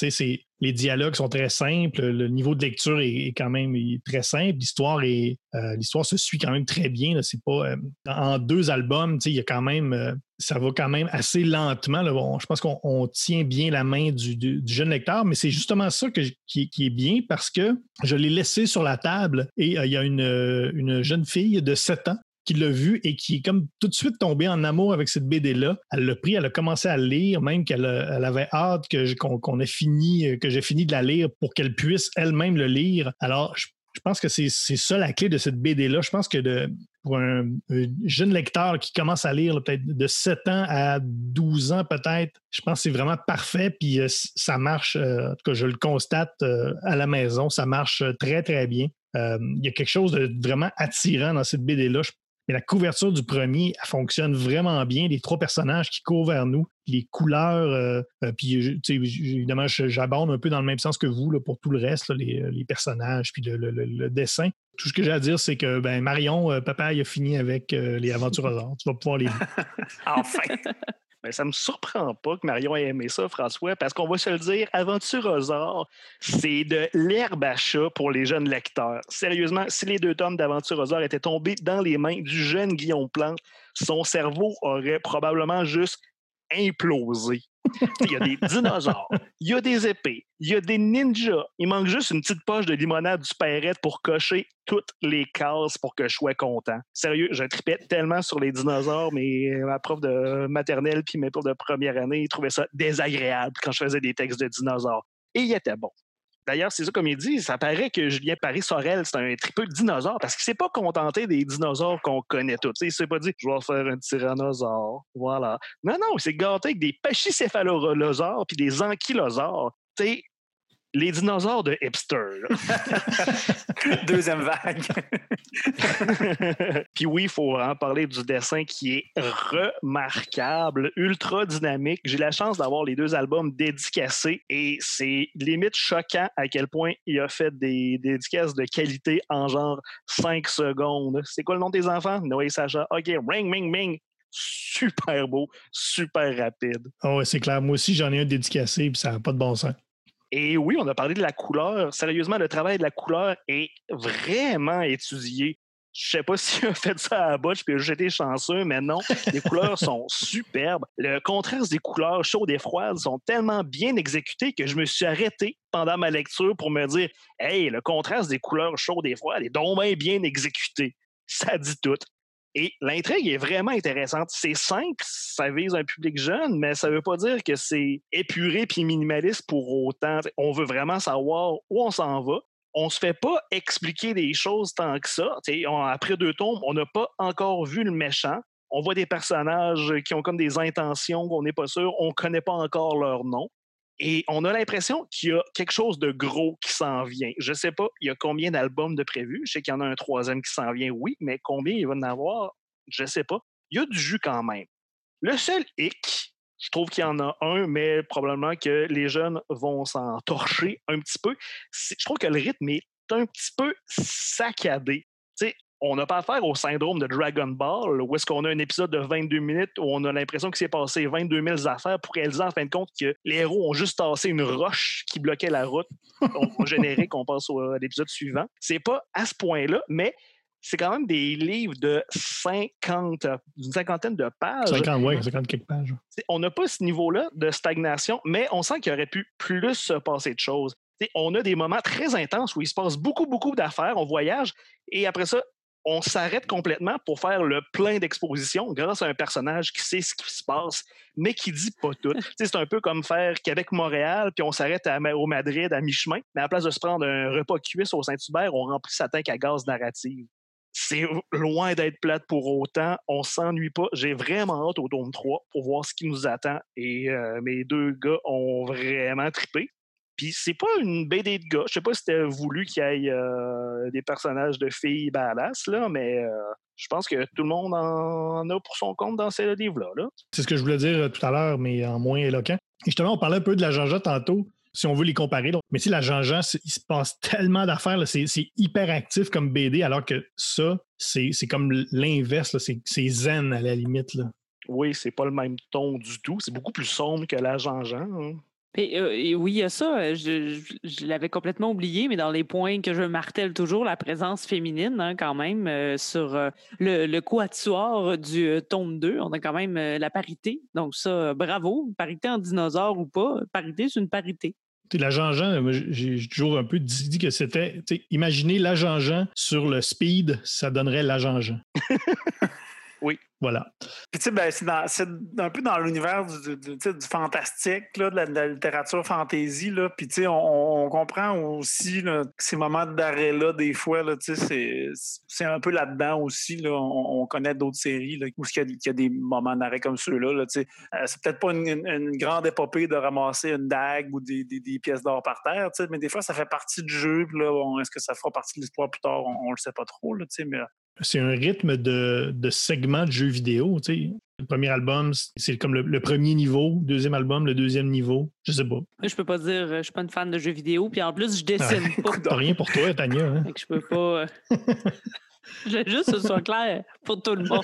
[SPEAKER 1] Les dialogues sont très simples. Le niveau de lecture est, quand même très simple. L'histoire est euh, l'histoire se suit quand même très bien. C'est pas euh, en deux albums, il y a quand même euh, ça va quand même assez lentement. Je pense qu'on tient bien la main du, jeune lecteur, mais c'est justement ça qui, est bien parce que je l'ai laissé sur la table et il y a une, une jeune fille de 7 ans qui l'a vu et qui est comme tout de suite tombée en amour avec cette BD-là. Elle l'a pris, elle a commencé à lire, même qu'elle avait hâte que qu'on ait fini, que j'ai fini de la lire pour qu'elle puisse elle-même le lire. Alors, je, pense que c'est ça la clé de cette BD-là. Je pense que pour un, jeune lecteur qui commence à lire peut-être de 7 ans à 12 ans peut-être, je pense que c'est vraiment parfait. Puis euh, ça marche, euh, en tout cas, je le constate euh, à la maison, ça marche très, très bien. Il y a quelque chose de vraiment attirant dans cette BD-là. Mais la couverture du premier, elle fonctionne vraiment bien. Les trois personnages qui courent vers nous, les couleurs, euh, euh, puis évidemment, j'abonde un peu dans le même sens que vous là, pour tout le reste, les, personnages, puis le, dessin. Tout ce que j'ai à dire, c'est que ben, Marion, euh, papa, il a fini avec les aventures Tu vas pouvoir les
[SPEAKER 3] enfin!
[SPEAKER 5] Mais ça ne me surprend pas que Marion ait aimé ça, François, parce qu'on va se le dire, Aventurosaure, c'est de l'herbe à chat pour les jeunes lecteurs. Sérieusement, si les deux tomes d'Aventurosaure étaient tombés dans les mains du jeune Guillaume Plante, son cerveau aurait probablement juste implosé. Il y a des dinosaures, il y a des épées, il y a des ninjas. Il manque juste une petite poche de limonade du Perrette pour cocher toutes les cases pour que je sois content. Sérieux, je tripais tellement sur les dinosaures, mais ma prof de maternelle puis mes profs de première année trouvaient ça désagréable quand je faisais des textes de dinosaures. Et il était bon. D'ailleurs, c'est ça comme il dit, ça paraît que Julien Paris-Sorel, c'est un tripeux de dinosaures parce qu'il s'est pas contenté des dinosaures qu'on connaît tous. Il s'est pas dit, je vais faire un tyrannosaure. Voilà. Non, non, il s'est gâté avec des pachycéphalosaures puis des ankylosaures. Les dinosaures de hipster.
[SPEAKER 3] Deuxième vague.
[SPEAKER 5] Puis oui, il faut en parler du dessin qui est remarquable, ultra dynamique. J'ai la chance d'avoir les deux albums dédicacés et c'est limite choquant à quel point il a fait des, dédicaces de qualité en genre 5 secondes. C'est quoi le nom des enfants? Noé Sacha. OK, ring, ring, ring super beau, super rapide.
[SPEAKER 1] Oh, c'est clair. Moi aussi, j'en ai un dédicacé, puis ça n'a pas de bon sens.
[SPEAKER 5] Et oui, on a parlé de la couleur. Sérieusement, le travail de la couleur est vraiment étudié. Je sais pas si a fait ça à la botche puis j'étais chanceux, mais non, les couleurs sont superbes. Le contraste des couleurs chaudes et froides sont tellement bien exécutés que je me suis arrêté pendant ma lecture pour me dire Hey, le contraste des couleurs chaudes et froides est donc bien exécuté. Ça dit tout. Et l'intrigue est vraiment intéressante. C'est simple, ça vise un public jeune, mais ça ne veut pas dire que c'est épuré puis minimaliste pour autant. On veut vraiment savoir où on s'en va. On ne se fait pas expliquer des choses tant que ça. après deux tombes, on n'a pas encore vu le méchant. On voit des personnages qui ont comme des intentions qu'on n'est pas sûr. On ne connaît pas encore leur nom. Et on a l'impression qu'il y a quelque chose de gros qui s'en vient. Je ne sais pas, il y a combien d'albums de prévus? Je sais qu'il y en a un troisième qui s'en vient, oui, mais combien il va en avoir, je ne sais pas. Il y a du jus quand même. Le seul hic, je trouve qu'il y en a un, mais probablement que les jeunes vont s'en torcher un petit peu. Je trouve que le rythme est un petit peu saccadé. sais, on n'a pas affaire au syndrome de Dragon Ball, où est-ce qu'on a un épisode de 22 minutes où on a l'impression qu'il s'est passé 22 000 affaires pour réaliser en fin de compte que les héros ont juste tassé une roche qui bloquait la route. Au générique, on passe à l'épisode suivant. C'est pas à ce point-là, mais c'est quand même des livres de 50, une cinquantaine de pages.
[SPEAKER 1] 50, oui, 50 quelques pages.
[SPEAKER 5] On n'a pas ce niveau-là de stagnation, mais on sent qu'il aurait pu plus se passer de choses. on a des moments très intenses où il se passe beaucoup, beaucoup d'affaires, on voyage, et après ça, on s'arrête complètement pour faire le plein d'expositions grâce à un personnage qui sait ce qui se passe, mais qui dit pas tout. c'est un peu comme faire Québec-Montréal, puis on s'arrête au Madrid à mi-chemin, mais à la place de se prendre un repas cuisse au Saint-Hubert, on remplit sa tank à gaz narrative. C'est loin d'être plate pour autant. On s'ennuie pas. J'ai vraiment hâte au tome 3 pour voir ce qui nous attend. Et euh, mes deux gars ont vraiment trippé. Puis c'est pas une BD de gars. Je sais pas si c'était voulu qu'il y ait euh, des personnages de filles badass, là, mais euh, je pense que tout le monde en a pour son compte dans ces livres-là. -là,
[SPEAKER 1] c'est ce que je voulais dire euh, tout à l'heure, mais en moins éloquent. Et justement, on parlait un peu de la Jean-Jean tantôt, si on veut les comparer. Mais si la Jean-Jean, il se passe tellement d'affaires, c'est hyper actif comme BD, alors que ça, c'est comme l'inverse, c'est zen à la limite. Là.
[SPEAKER 5] Oui, c'est pas le même ton du tout. C'est beaucoup plus sombre que la Jean-Jean. Hein.
[SPEAKER 4] Et, euh, et oui, il y a ça. euh, Je, je- je l'avais complètement oublié, mais dans les points que je martèle toujours, la présence féminine, hein, quand même, euh, sur euh, le, le quatuor du euh, tome 2, on a quand même euh, la parité. Donc, ça, euh, bravo. Parité en dinosaure ou pas, parité, c'est une parité.
[SPEAKER 1] L'agent Jean, moi, j'ai toujours un peu dit que c'était. Imaginez l'agent Jean sur le speed, ça donnerait l'agent Jean.
[SPEAKER 5] Oui.
[SPEAKER 1] Voilà.
[SPEAKER 3] Puis, tu sais, ben, c'est un peu dans l'univers du, du- fantastique, là, de, la, de la littérature fantasy. Là. Puis, tu sais, on, on comprend aussi là, que ces moments d'arrêt-là, des fois, là, tu sais, c'est- c'est un peu là-dedans aussi. Là. On, on connaît d'autres séries là, où il y, a, il y a des moments d'arrêt comme ceux-là. Là, tu sais. Euh, c'est peut-être pas une, une- une grande épopée de ramasser une dague ou des, des- des pièces d'or par terre, tu sais, mais des fois, ça fait partie du jeu. Puis là, bon, est-ce que ça fera partie de l'histoire plus tard? On, on le sait pas trop. Là, tu sais, mais
[SPEAKER 1] C'est un rythme de, de segments de jeux vidéo. tu sais. Le premier album, c'est comme le, le premier niveau. Deuxième album, le deuxième niveau. Je sais pas.
[SPEAKER 4] Je peux pas dire, euh, je suis pas une fan de jeux vidéo, puis en plus, je dessine pas.
[SPEAKER 1] Rien pour toi, Tania. hein?
[SPEAKER 4] Je peux pas. euh, Je veux juste que ce soit clair pour tout le monde.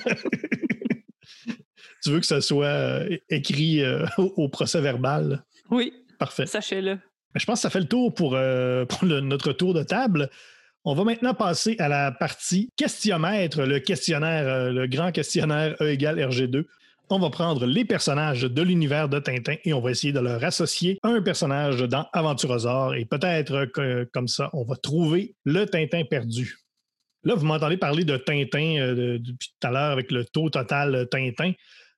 [SPEAKER 1] Tu veux que ça soit euh, écrit euh, au, au procès verbal?
[SPEAKER 4] Oui,
[SPEAKER 1] Parfait.
[SPEAKER 4] sachez-le.
[SPEAKER 1] Je pense que ça fait le tour pour, euh, pour le- notre tour de table. On va maintenant passer à la partie questionnaire, le questionnaire, euh, le grand questionnaire E égale RG2. On va prendre les personnages de l'univers de Tintin et on va essayer de leur associer un personnage dans Aventurosaure et peut-être comme ça, on va trouver le Tintin perdu. Là, vous m'entendez parler de Tintin euh, de- depuis tout à l'heure avec le taux total Tintin.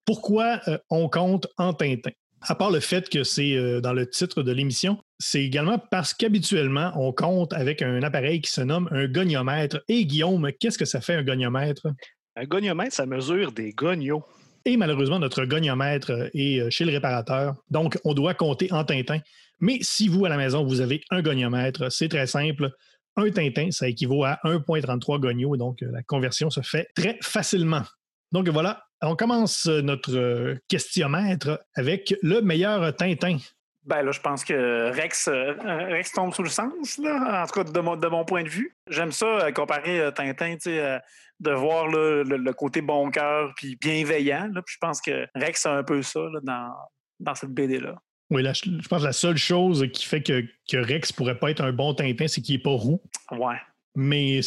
[SPEAKER 1] Pourquoi euh, on compte en Tintin? À part le fait que c'est euh, dans le titre de l'émission, c'est également parce qu'habituellement, on compte avec un appareil qui se nomme un goniomètre. Et Guillaume, qu'est-ce que ça fait un goniomètre?
[SPEAKER 5] Un goniomètre, ça mesure des gognos.
[SPEAKER 1] Et malheureusement, notre goniomètre euh, est euh, chez le réparateur. Donc, on doit compter en Tintin. Mais si vous, à la maison, vous avez un goniomètre, c'est très simple. Un Tintin, ça équivaut à 1,33 gonios. Donc, la conversion se fait très facilement. Donc, voilà, on commence euh, notre euh, questionnaire avec le meilleur Tintin.
[SPEAKER 3] Ben là, je pense que Rex, euh, Rex tombe sous le sens, là, en tout cas de mon, de mon point de vue. J'aime ça comparer Tintin, de voir là, le, le côté bon cœur puis bienveillant. Là, puis je pense que Rex a un peu ça là, dans, dans cette BD-là.
[SPEAKER 1] Oui, là, je pense que la seule chose qui fait que, que Rex pourrait pas être un bon Tintin, c'est qu'il n'est pas roux.
[SPEAKER 3] Ouais.
[SPEAKER 1] Mais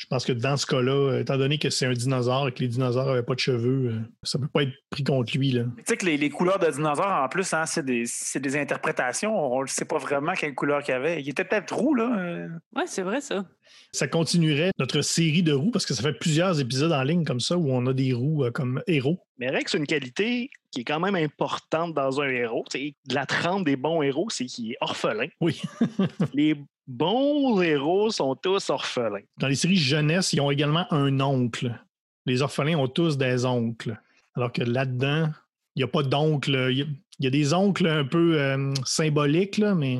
[SPEAKER 1] je pense que dans ce cas-là, euh, étant donné que c'est un dinosaure et que les dinosaures n'avaient pas de cheveux, euh, ça peut pas être pris contre lui. Là.
[SPEAKER 3] Tu sais que les, les couleurs de dinosaures, en plus, hein, c'est des, interprétations. On ne sait pas vraiment quelle couleur qu'il avait. Il était peut-être roux, là. euh.
[SPEAKER 4] Ouais, c'est vrai ça.
[SPEAKER 1] Ça continuerait notre série de roues parce que ça fait plusieurs épisodes en ligne comme ça où on a des roues euh, comme héros.
[SPEAKER 5] Mais Rex a une qualité qui est quand même importante dans un héros. C'est de la trempe des bons héros, c'est qu'il est orphelin.
[SPEAKER 1] Oui.
[SPEAKER 5] Les bons héros sont tous orphelins.
[SPEAKER 1] Dans les séries jeunesse, ils ont également un oncle. Les orphelins ont tous des oncles. Alors que là-dedans, il n'y a pas d'oncle. Il y a- il y a des oncles un peu euh, symboliques, là, mais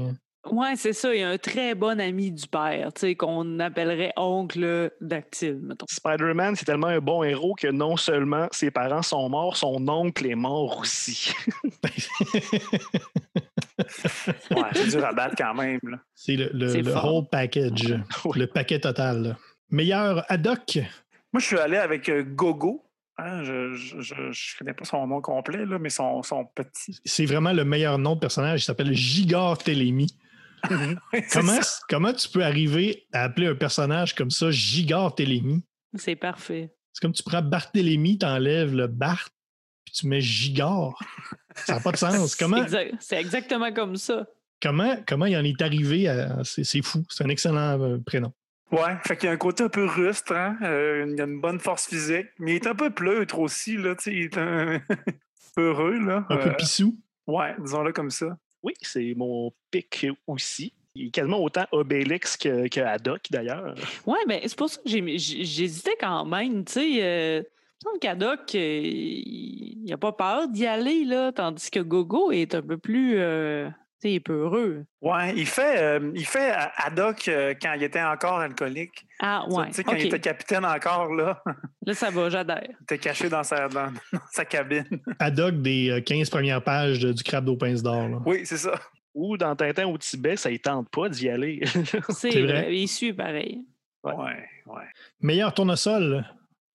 [SPEAKER 4] Ouais, c'est ça. Il y a un très bon ami du père, tu sais, qu'on appellerait oncle dactyle, mettons.
[SPEAKER 5] Spider-Man, c'est tellement un bon héros que non seulement ses parents sont morts, son oncle est mort aussi.
[SPEAKER 3] Ouais, c'est dur à battre quand même. là.
[SPEAKER 1] c'est le, le-
[SPEAKER 4] C'est
[SPEAKER 1] le
[SPEAKER 4] fort.
[SPEAKER 1] whole package,
[SPEAKER 5] Oui.
[SPEAKER 1] le paquet total. là. Meilleur Haddock,
[SPEAKER 3] Moi, je suis allé avec euh, Gogo. Hein, je ne connais pas son nom complet, là, mais son, son petit.
[SPEAKER 1] c'est vraiment le meilleur nom de personnage. Il s'appelle Gigar Télémy.
[SPEAKER 3] C'est
[SPEAKER 1] Comment, comment tu peux arriver à appeler un personnage comme ça Gigar Télémy?
[SPEAKER 4] C'est parfait.
[SPEAKER 1] C'est comme tu prends Barthélemy, t'enlèves le Bart, puis tu mets Gigard. Ça n'a pas de sens. Comment,
[SPEAKER 4] C'est exact- C'est exactement comme ça.
[SPEAKER 1] comment, comment il en est arrivé à. C'est c'est fou. C'est un excellent euh, prénom.
[SPEAKER 3] Ouais, fait qu'il y a un côté un peu rustre, hein? euh, il a une bonne force physique, mais il est un peu pleutre aussi, là, tu sais, il est un peu heureux, là.
[SPEAKER 1] Un peu
[SPEAKER 3] Euh,
[SPEAKER 1] pissou.
[SPEAKER 3] ouais, disons-le comme ça.
[SPEAKER 5] Oui, c'est mon pic aussi. Il est quasiment autant Obélix que, que Haddock, d'ailleurs.
[SPEAKER 4] Ouais, mais c'est pour ça que j'hésitais quand même, tu sais. Euh, qu'Haddock, euh, il n'a pas peur d'y aller, là, tandis que Gogo est un peu plus. euh, il est peu heureux.
[SPEAKER 3] Ouais, il fait, euh, il fait à- Haddock euh, quand il était encore alcoolique.
[SPEAKER 4] Ah, ouais.
[SPEAKER 3] Tu sais, quand il était capitaine encore, là,
[SPEAKER 4] Là, ça va, j'adhère.
[SPEAKER 3] il était caché dans sa, dans, dans sa cabine.
[SPEAKER 1] Haddock des euh, 15 premières pages du crabe d'eau pince d'or. là.
[SPEAKER 3] Oui, c'est ça.
[SPEAKER 5] Ou dans Tintin au Tibet, ça ne tente pas d'y aller.
[SPEAKER 4] C'est vrai.
[SPEAKER 1] vrai.
[SPEAKER 4] Il suit pareil.
[SPEAKER 5] Ouais.
[SPEAKER 3] Ouais, ouais.
[SPEAKER 1] Meilleur tournesol.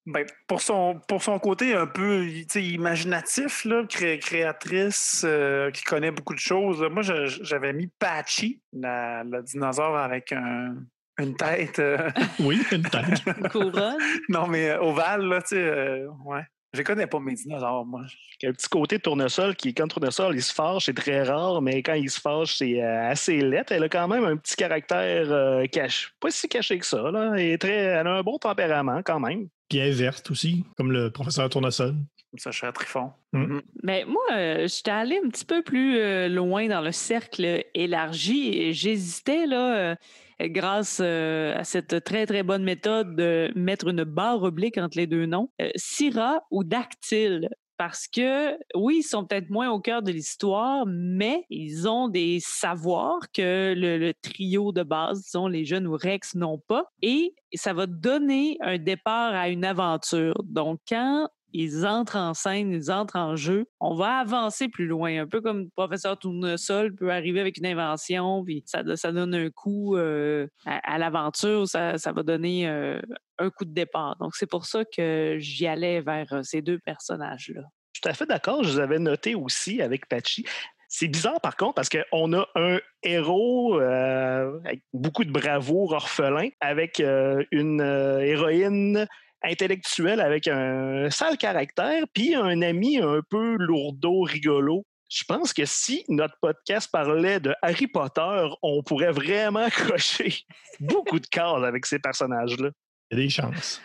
[SPEAKER 3] Ben, pour, son, pour son côté un peu imaginatif, là, cré- créatrice, euh, qui connaît beaucoup de choses, moi, j'avais mis Patchy, la- le dinosaure avec un- une tête, euh,
[SPEAKER 1] Oui, une tête.
[SPEAKER 4] Une couronne.
[SPEAKER 3] non, mais euh, ovale, là, tu sais, euh, ouais. Je connais pas mes dinosaures, moi.
[SPEAKER 5] Il y a un petit côté tournesol qui, quand le tournesol il se fâche, c'est très rare, mais quand il se fâche, c'est euh, assez laid. Elle a quand même un petit caractère euh, caché, pas si caché que ça. Là. Elle, est très, elle a un bon tempérament quand même.
[SPEAKER 1] Est verte aussi, comme le professeur Tournesol.
[SPEAKER 3] Comme ça, cher Trifon.
[SPEAKER 1] Mm.
[SPEAKER 3] Mhm.
[SPEAKER 4] Mais moi, euh, j'étais allé un petit peu plus euh, loin dans le cercle élargi et j'hésitais, là, euh, grâce euh, à cette très, très bonne méthode de mettre une barre oblique entre les deux noms, euh, Syrah ou Dactyle. Parce que, oui, ils sont peut-être moins au cœur de l'histoire, mais ils ont des savoirs que le, trio de base, disons, les jeunes ou Rex n'ont pas. Et ça va donner un départ à une aventure. Donc, quand ils entrent en scène, ils entrent en jeu. On va avancer plus loin, un peu comme le professeur Tournesol peut arriver avec une invention, puis ça, donne un coup euh, à, l'aventure, ça, va donner euh, un coup de départ. Donc, c'est pour ça que j'y allais vers euh, ces deux personnages-là.
[SPEAKER 5] Tout à fait d'accord. Je vous avais noté aussi avec Patchy. C'est bizarre par contre parce qu'on a un héros avec beaucoup de bravoure orphelin, avec une héroïne intellectuelle avec un sale caractère, puis un ami un peu lourdeau, rigolo. Je pense que si notre podcast parlait de Harry Potter, on pourrait vraiment cocher beaucoup de cases avec ces personnages-là.
[SPEAKER 1] Il y a des chances.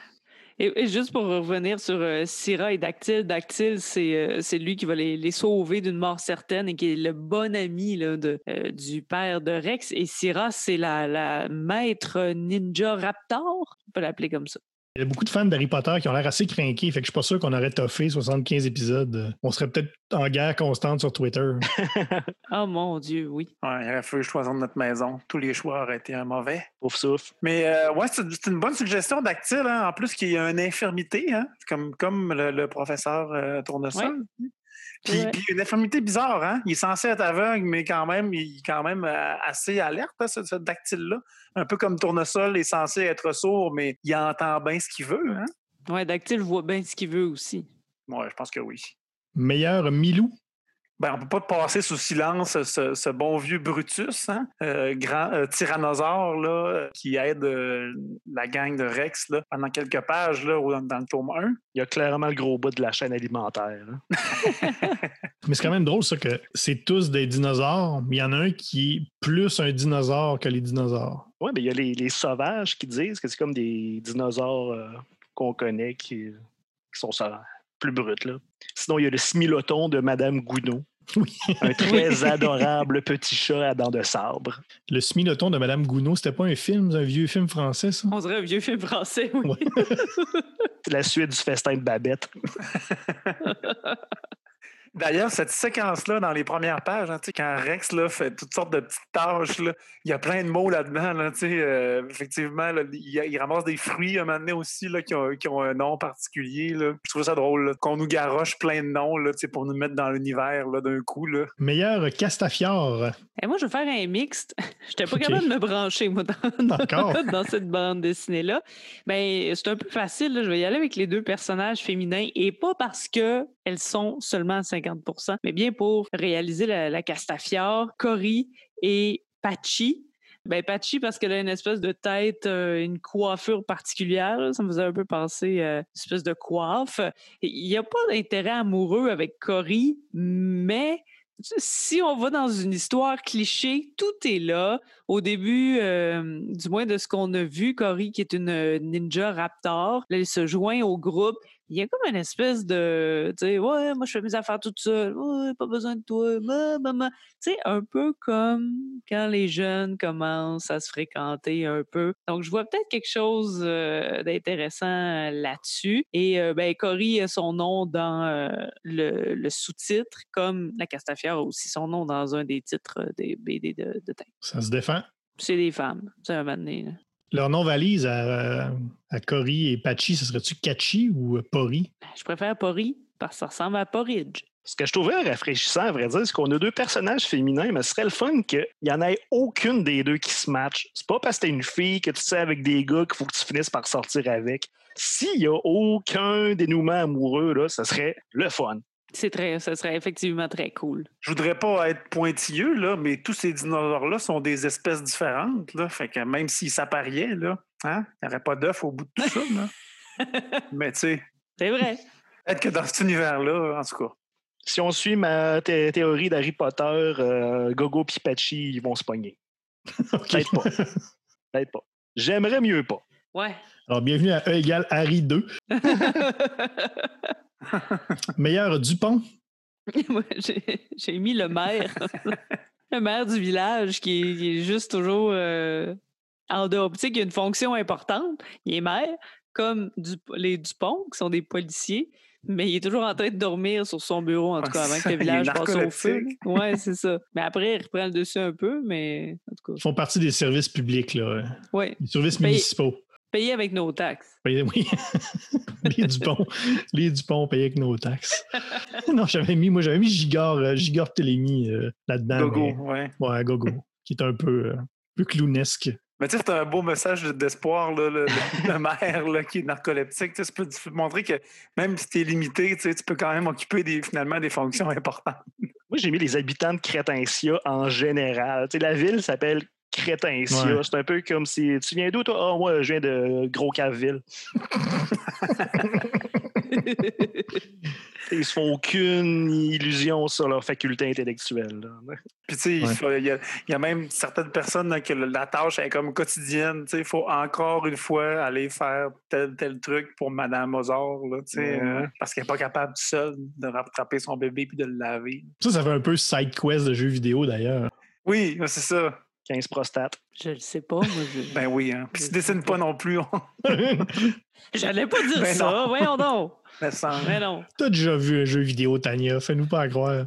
[SPEAKER 4] Et, et juste pour revenir sur euh, Syrah et Dactyle, Dactyle, c'est euh, c'est lui qui va les, les sauver d'une mort certaine et qui est le bon ami là, de, euh, du père de Rex. Et Syrah, c'est la, la maître ninja raptor, on peut l'appeler comme ça.
[SPEAKER 1] Il y a beaucoup de fans d'Harry Potter qui ont l'air assez craqués, fait que je suis pas sûr qu'on aurait toffé 75 épisodes. On serait peut-être en guerre constante sur Twitter.
[SPEAKER 4] Oh mon Dieu, oui.
[SPEAKER 3] Ouais, il aurait fallu choisir notre maison. Tous les choix auraient été un mauvais.
[SPEAKER 5] Ouf souffle.
[SPEAKER 3] Mais euh, ouais, c'est une bonne suggestion dactyle, hein? en plus qu'il y a une infirmité, hein? comme, comme le, le professeur euh, Tournesol. Puis,
[SPEAKER 4] Ouais.
[SPEAKER 3] puis une infirmité bizarre, hein? Il est censé être aveugle, mais quand même, il est quand même euh, assez alerte, hein, ce, ce dactyle-là. Un peu comme Tournesol est censé être sourd, mais il entend bien ce qu'il veut. Hein?
[SPEAKER 4] Ouais, Dactyle voit bien ce qu'il veut aussi.
[SPEAKER 3] Ouais, je pense que oui.
[SPEAKER 1] Meilleur Milou?
[SPEAKER 3] Ben, on ne peut pas passer sous silence ce, ce bon vieux Brutus, hein? Euh, grand euh, tyrannosaure là, qui aide euh, la gang de Rex là, pendant quelques pages là, dans le tome 1.
[SPEAKER 5] Il y a clairement le gros bout de la chaîne alimentaire. hein.
[SPEAKER 1] Mais c'est quand même drôle, ça, que c'est tous des dinosaures, mais il y en a un qui est plus un dinosaure que les dinosaures.
[SPEAKER 5] Oui, mais il y a les, les sauvages qui disent que c'est comme des dinosaures euh, qu'on connaît qui, qui sont plus bruts. Là. Sinon, il y a le smiloton de Madame Gounod.
[SPEAKER 1] Oui.
[SPEAKER 5] Un très adorable petit chat à dents de sabre.
[SPEAKER 1] Le Smiloton de Madame Gounod, c'était pas un film, un vieux film français, ça?
[SPEAKER 4] On dirait un vieux film français, oui.
[SPEAKER 1] Ouais.
[SPEAKER 5] C'est la suite du festin de Babette.
[SPEAKER 3] D'ailleurs, cette séquence-là, dans les premières pages, hein, tu sais, quand Rex là, fait toutes sortes de petites tâches, là, il y a plein de mots là-dedans. Là, tu sais, euh, effectivement, là, il, il ramasse des fruits à un moment donné aussi là, qui, ont, qui ont un nom particulier. Là. Je trouve ça drôle qu'on nous garoche plein de noms là, pour nous mettre dans l'univers là, d'un coup. Là.
[SPEAKER 1] Meilleur Castafiore.
[SPEAKER 4] Et moi, je vais faire un mixte. J'étais pas
[SPEAKER 1] Ok.
[SPEAKER 4] capable de me brancher, moi, dans, cette bande dessinée-là. Ben, c'est un peu facile. là. Je vais y aller avec les deux personnages féminins et pas parce que elles sont seulement à 50 mais bien pour réaliser la, Castafiore, Cory et Patchy. Ben, Patchy, parce qu'elle a une espèce de tête, euh, une coiffure particulière. Ça me faisait un peu penser à une espèce de coiffe. Il n'y a pas d'intérêt amoureux avec Cory, mais si on va dans une histoire cliché, tout est là. Au début, euh, du moins de ce qu'on a vu, Cory, qui est une euh, ninja raptor, elle se joint au groupe. Il y a comme une espèce de, tu sais, ouais, moi je fais mes affaires toute seule, ouais, pas besoin de toi, ma, maman. Tu sais, un peu comme quand les jeunes commencent à se fréquenter un peu. Donc, je vois peut-être quelque chose euh, d'intéressant euh, là-dessus. Et, euh, ben, Cory a son nom dans euh, le, le sous-titre, comme la Castafiore a aussi son nom dans un des titres des BD de, de.
[SPEAKER 1] Ça se défend?
[SPEAKER 4] C'est des femmes, c'est un moment donné.
[SPEAKER 1] Leur nom valise à, à Cory et Patchy, ce serait-tu Catchy ou Pori?
[SPEAKER 4] Je préfère Porri parce que ça ressemble à Porridge.
[SPEAKER 5] Ce que je trouvais rafraîchissant, à vrai dire, c'est qu'on a deux personnages féminins, mais ce serait le fun qu'il n'y en ait aucune des deux qui se match. C'est pas parce que t'es une fille que tu sais avec des gars qu'il faut que tu finisses par sortir avec. S'il n'y a aucun dénouement amoureux, là, ça serait le fun.
[SPEAKER 4] C'est très, ça serait effectivement très cool.
[SPEAKER 3] Je voudrais pas être pointilleux, là, mais tous ces dinosaures-là sont des espèces différentes. Là, fait que même s'ils s'appariaient, là, hein, il n'y aurait pas d'œuf au bout de tout ça. Là. mais tu sais,
[SPEAKER 4] C'est vrai.
[SPEAKER 3] peut-être que dans cet univers-là, en tout cas.
[SPEAKER 5] Si on suit ma thé- théorie d'Harry Potter, euh, Gogo et Patchy, ils vont se pogner. Peut-être pas. Peut-être pas. J'aimerais mieux pas.
[SPEAKER 4] Ouais.
[SPEAKER 1] Alors, bienvenue à E égale Harry 2. Meilleur Dupont?
[SPEAKER 4] J'ai mis le maire. le maire du village qui est, qui est juste toujours euh, en dehors. Tu sais y a une fonction importante. Il est maire, comme du- les Dupont, qui sont des policiers, mais il est toujours en train de dormir sur son bureau, en tout cas, avant
[SPEAKER 3] c'est
[SPEAKER 4] que le village passe au feu. Oui, c'est ça. Mais après, il reprend le dessus un peu, mais en tout
[SPEAKER 1] Ils
[SPEAKER 4] cas.
[SPEAKER 1] font partie des services publics, là.
[SPEAKER 4] Oui,
[SPEAKER 1] Les services
[SPEAKER 4] Payé.
[SPEAKER 1] municipaux.
[SPEAKER 4] Payé avec nos taxes.
[SPEAKER 1] Oui. les Dupont. Les Dupont payés avec nos taxes. non, j'avais mis, moi, j'avais mis Gigard, euh, Gigard Télémy euh, là-dedans.
[SPEAKER 3] Gogo,
[SPEAKER 1] mais-
[SPEAKER 3] ouais.
[SPEAKER 1] Ouais, Gogo. qui est un peu, euh, un peu clownesque.
[SPEAKER 3] Mais tu sais, c'est un beau message d'espoir, là, le, le- le maire là, qui est narcoleptique. Tu sais, peut montrer que même si tu es limité, tu sais, tu peux quand même occuper des, finalement des fonctions importantes.
[SPEAKER 5] Moi, j'ai mis les habitants de Crétencia en général. Tu sais, la ville s'appelle
[SPEAKER 1] Ouais.
[SPEAKER 5] C'est un peu comme si. Tu viens d'où, toi? Ah, moi, je viens de Gros Caveville. Ils se font aucune illusion sur leur faculté intellectuelle. là.
[SPEAKER 3] Puis tu sais, il
[SPEAKER 1] Ouais.
[SPEAKER 3] faut- il y, a, il y a même certaines personnes là, que la tâche est comme quotidienne. Tu sais, il faut encore une fois aller faire tel tel truc pour Madame Mozart, là, tu sais,
[SPEAKER 5] Ouais.
[SPEAKER 3] euh, parce qu'elle n'est pas capable seule de rattraper son bébé puis de le laver.
[SPEAKER 1] Ça, ça fait un peu side quest de jeux vidéo d'ailleurs.
[SPEAKER 3] Oui, c'est ça.
[SPEAKER 5] 15 prostates.
[SPEAKER 4] Je le sais pas, moi. Je...
[SPEAKER 3] Ben oui, hein. Puis tu dessines pas non plus.
[SPEAKER 4] J'allais pas dire
[SPEAKER 3] Ben
[SPEAKER 4] ça.
[SPEAKER 3] non.
[SPEAKER 4] Voyons donc.
[SPEAKER 3] Mais sans-
[SPEAKER 4] Mais non.
[SPEAKER 1] T'as déjà vu un jeu vidéo, Tania. Fais-nous pas croire.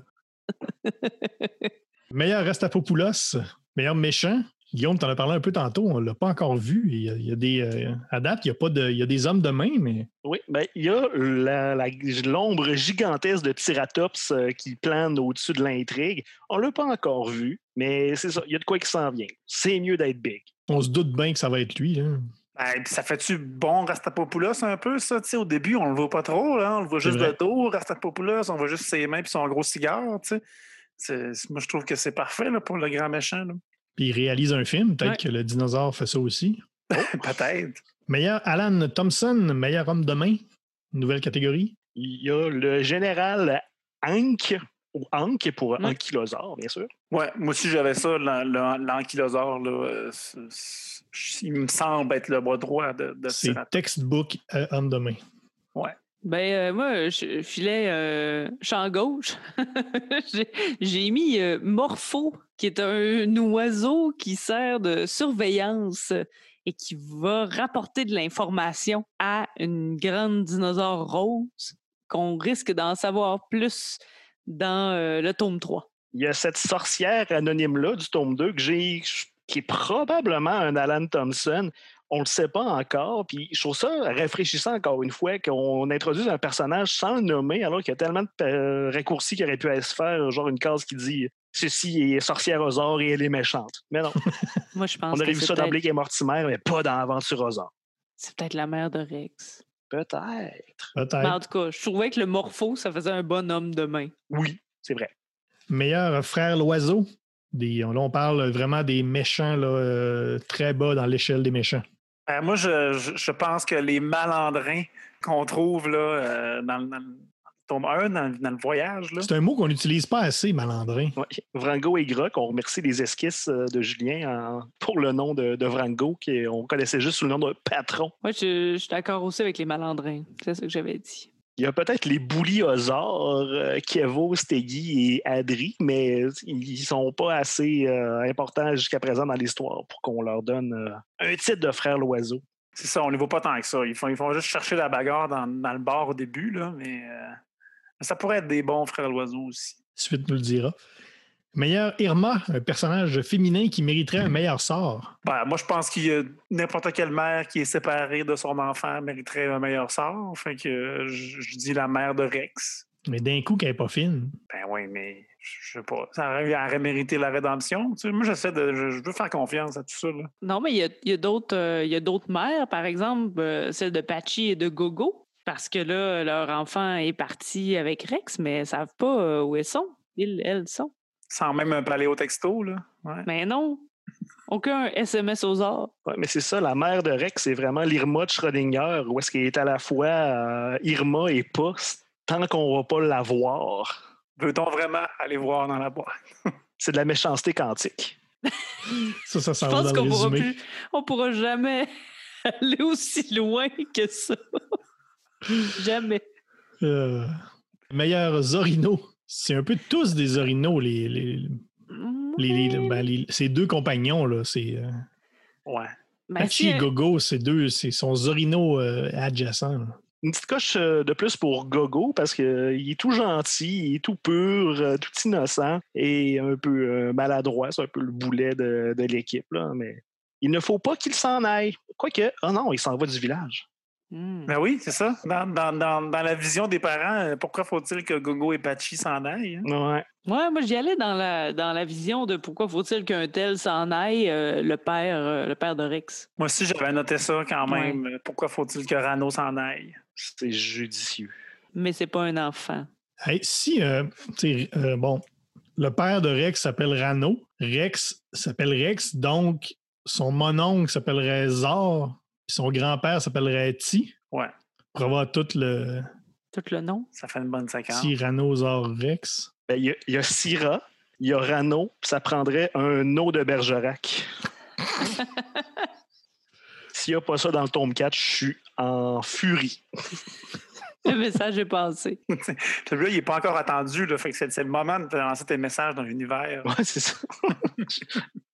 [SPEAKER 1] Meilleur Rastapopoulos. Meilleur méchant. Guillaume, t'en as parlé un peu tantôt. On l'a pas encore vu. Il y a, il y a des, euh, à date, il y a, pas de, il y a des hommes de main, mais
[SPEAKER 5] Oui, ben, il y a la- la- l'ombre gigantesque de Pteratops euh, qui plane au-dessus de l'intrigue. On l'a pas encore vu, mais c'est ça. Il y a de quoi qui s'en vient. C'est mieux d'être big.
[SPEAKER 1] on se doute bien que ça va être lui. hein.
[SPEAKER 3] Ben, ça fait-tu bon Rastapopoulos un peu, ça? Tu sais, au début, on le voit pas trop, là. On le voit juste
[SPEAKER 1] vrai.
[SPEAKER 3] de dos, Rastapopoulos. On voit juste ses mains puis son gros cigare, tu Moi, je trouve que c'est parfait là, pour le grand méchant. là.
[SPEAKER 1] Puis il réalise un film. Peut-être
[SPEAKER 4] Ouais.
[SPEAKER 1] que le dinosaure fait ça aussi.
[SPEAKER 3] Peut-être.
[SPEAKER 1] Meilleur Alan Thompson, meilleur homme de main. Nouvelle catégorie.
[SPEAKER 5] Il y a le général Hank, ou Hank pour
[SPEAKER 4] Ouais.
[SPEAKER 5] Ankylosaure, bien sûr.
[SPEAKER 3] Ouais, moi aussi, j'avais ça, l'an- l'an- l'ankylosaure. là, euh, Il me semble être le bras droit de, de
[SPEAKER 1] C'est textbook euh, homme de main.
[SPEAKER 4] Ben, euh, moi, je filais euh, champ gauche. J'ai- mis euh, Morpho, qui est un oiseau qui sert de surveillance et qui va rapporter de l'information à une grande dinosaure rose qu'on risque d'en savoir plus dans le tome 3.
[SPEAKER 5] Il y a cette sorcière anonyme-là du tome 2 que j'ai, qui est probablement un Alan Thompson. On ne le sait pas encore. Puis je trouve ça rafraîchissant encore une fois qu'on introduise un personnage sans le nommer alors qu'il y a tellement de euh, raccourcis qui auraient pu se faire, genre une case qui dit ceci est sorcièreosaure et elle est méchante. Mais non,
[SPEAKER 4] Moi, je pense
[SPEAKER 5] on aurait
[SPEAKER 4] que
[SPEAKER 5] vu ça dans Blake et Mortimer, mais pas dans Aventurosaure.
[SPEAKER 4] c'est peut-être la mère de Rex.
[SPEAKER 5] Peut-être.
[SPEAKER 1] Peut-être.
[SPEAKER 4] Mais en tout cas, je trouvais que le Morpho, ça faisait un bon homme de main.
[SPEAKER 5] Oui, c'est vrai.
[SPEAKER 1] Meilleur frère l'oiseau? Des, là, on parle vraiment des méchants là, euh, très bas dans l'échelle des méchants.
[SPEAKER 3] Euh, moi, je, je- je pense que les malandrins qu'on trouve là, euh, dans, le- dans le tome 1, dans, le- dans le voyage, là,
[SPEAKER 1] C'est un mot qu'on n'utilise pas assez, malandrin.
[SPEAKER 5] Ouais. Vrango et Groc, on remercie les esquisses euh, de Julien en- pour le nom de, de Vrango, qu'on connaissait juste sous le nom de patron.
[SPEAKER 4] Moi, je, je suis d'accord aussi avec les malandrins. C'est ça que j'avais dit.
[SPEAKER 5] Il y a peut-être les bouliosaures, euh, Kevo, Steggy et Adri, mais ils sont pas assez euh, importants jusqu'à présent dans l'histoire pour qu'on leur donne euh, un titre de frère l'oiseau.
[SPEAKER 3] c'est ça, on ne les voit pas tant que ça. Ils font, ils font juste chercher la bagarre dans, dans le bar au début, là, mais euh, ça pourrait être des bons frères l'oiseau aussi.
[SPEAKER 1] Suite nous le dira. Meilleur Irma, un personnage féminin qui mériterait un meilleur sort?
[SPEAKER 3] Ben, moi, je pense qu'il y a n'importe quelle mère qui est séparée de son enfant mériterait un meilleur sort. Fait que je, je dis la mère de Rex.
[SPEAKER 1] Mais d'un coup, qu'elle n'est pas fine.
[SPEAKER 3] Ben oui, mais je sais pas. Ça aurait, mérité la rédemption. Tu sais, moi, j'essaie de. Je, je veux faire confiance à tout ça. Là.
[SPEAKER 4] Non, mais il y a, il y a d'autres euh, il y a d'autres mères, par exemple, euh, celle de Patchy et de Gogo, parce que là, leur enfant est parti avec Rex, mais elles ne savent pas euh, où elles sont. Ils, elles sont.
[SPEAKER 3] Sans même un paléo texto, là. Ouais.
[SPEAKER 4] Mais non. Aucun SMS aux arts.
[SPEAKER 5] Ouais, mais c'est ça, la mère de Rex, c'est vraiment l'Irma de Schrödinger, où est-ce qu'elle est à la fois euh, Irma et pas, tant qu'on va pas la voir.
[SPEAKER 3] Veut-on vraiment aller voir dans la boîte?
[SPEAKER 5] C'est de la méchanceté quantique.
[SPEAKER 1] Ça, ça
[SPEAKER 4] Je
[SPEAKER 1] s'en va
[SPEAKER 4] pense qu'on pourra plus, on pourra jamais aller aussi loin que ça. jamais.
[SPEAKER 1] Euh, meilleur Zorino. C'est un peu tous des Zorino, les, les, les- les- ben, les- ces deux compagnons. là. C'est euh,
[SPEAKER 3] Ouais.
[SPEAKER 4] Ben,
[SPEAKER 1] Hachi
[SPEAKER 4] si,
[SPEAKER 1] et
[SPEAKER 4] euh,
[SPEAKER 1] Gogo, c'est deux, c'est son Zorino euh, adjacent. là.
[SPEAKER 5] Une petite coche euh, de plus pour Gogo parce qu'il est tout gentil, il est tout pur, tout innocent et un peu maladroit. C'est un peu le boulet de, de l'équipe. là, Mais il ne faut pas qu'il s'en aille. Quoique, oh non, il s'en va du village.
[SPEAKER 4] Hmm.
[SPEAKER 3] Ben oui, c'est ça. Dans, dans, dans, dans la vision des parents, euh, pourquoi faut-il que Gogo et Patchy s'en aillent? hein?
[SPEAKER 5] Ouais.
[SPEAKER 4] Ouais, moi j'y allais dans la, dans la vision de pourquoi faut-il qu'un tel s'en aille, euh, le père, euh, le père de Rex.
[SPEAKER 3] Moi aussi, j'avais noté ça quand même. Pourquoi faut-il que Rano s'en aille?
[SPEAKER 5] C'est judicieux.
[SPEAKER 4] Mais c'est pas un enfant.
[SPEAKER 1] Hey, si, euh, tu sais, euh, bon, le père de Rex s'appelle Rano, Rex s'appelle Rex, donc son mononcle s'appellerait Zor, son grand-père s'appellerait Ti,
[SPEAKER 3] Ouais,
[SPEAKER 1] pour avoir tout le
[SPEAKER 4] Tout le nom?
[SPEAKER 3] ça fait une bonne séquence.
[SPEAKER 1] Zor, Rex.
[SPEAKER 5] Ben, Il y, a- il y a Syrah, il y a Rano, puis ça prendrait un eau de Bergerac. S'il n'y a pas ça dans le tome 4, je suis en furie.
[SPEAKER 4] Le message est passé.
[SPEAKER 3] Celui-là, il n'est pas encore attendu. Là, fait que c'est c'est le moment de lancer tes messages dans l'univers.
[SPEAKER 5] Ouais, c'est ça.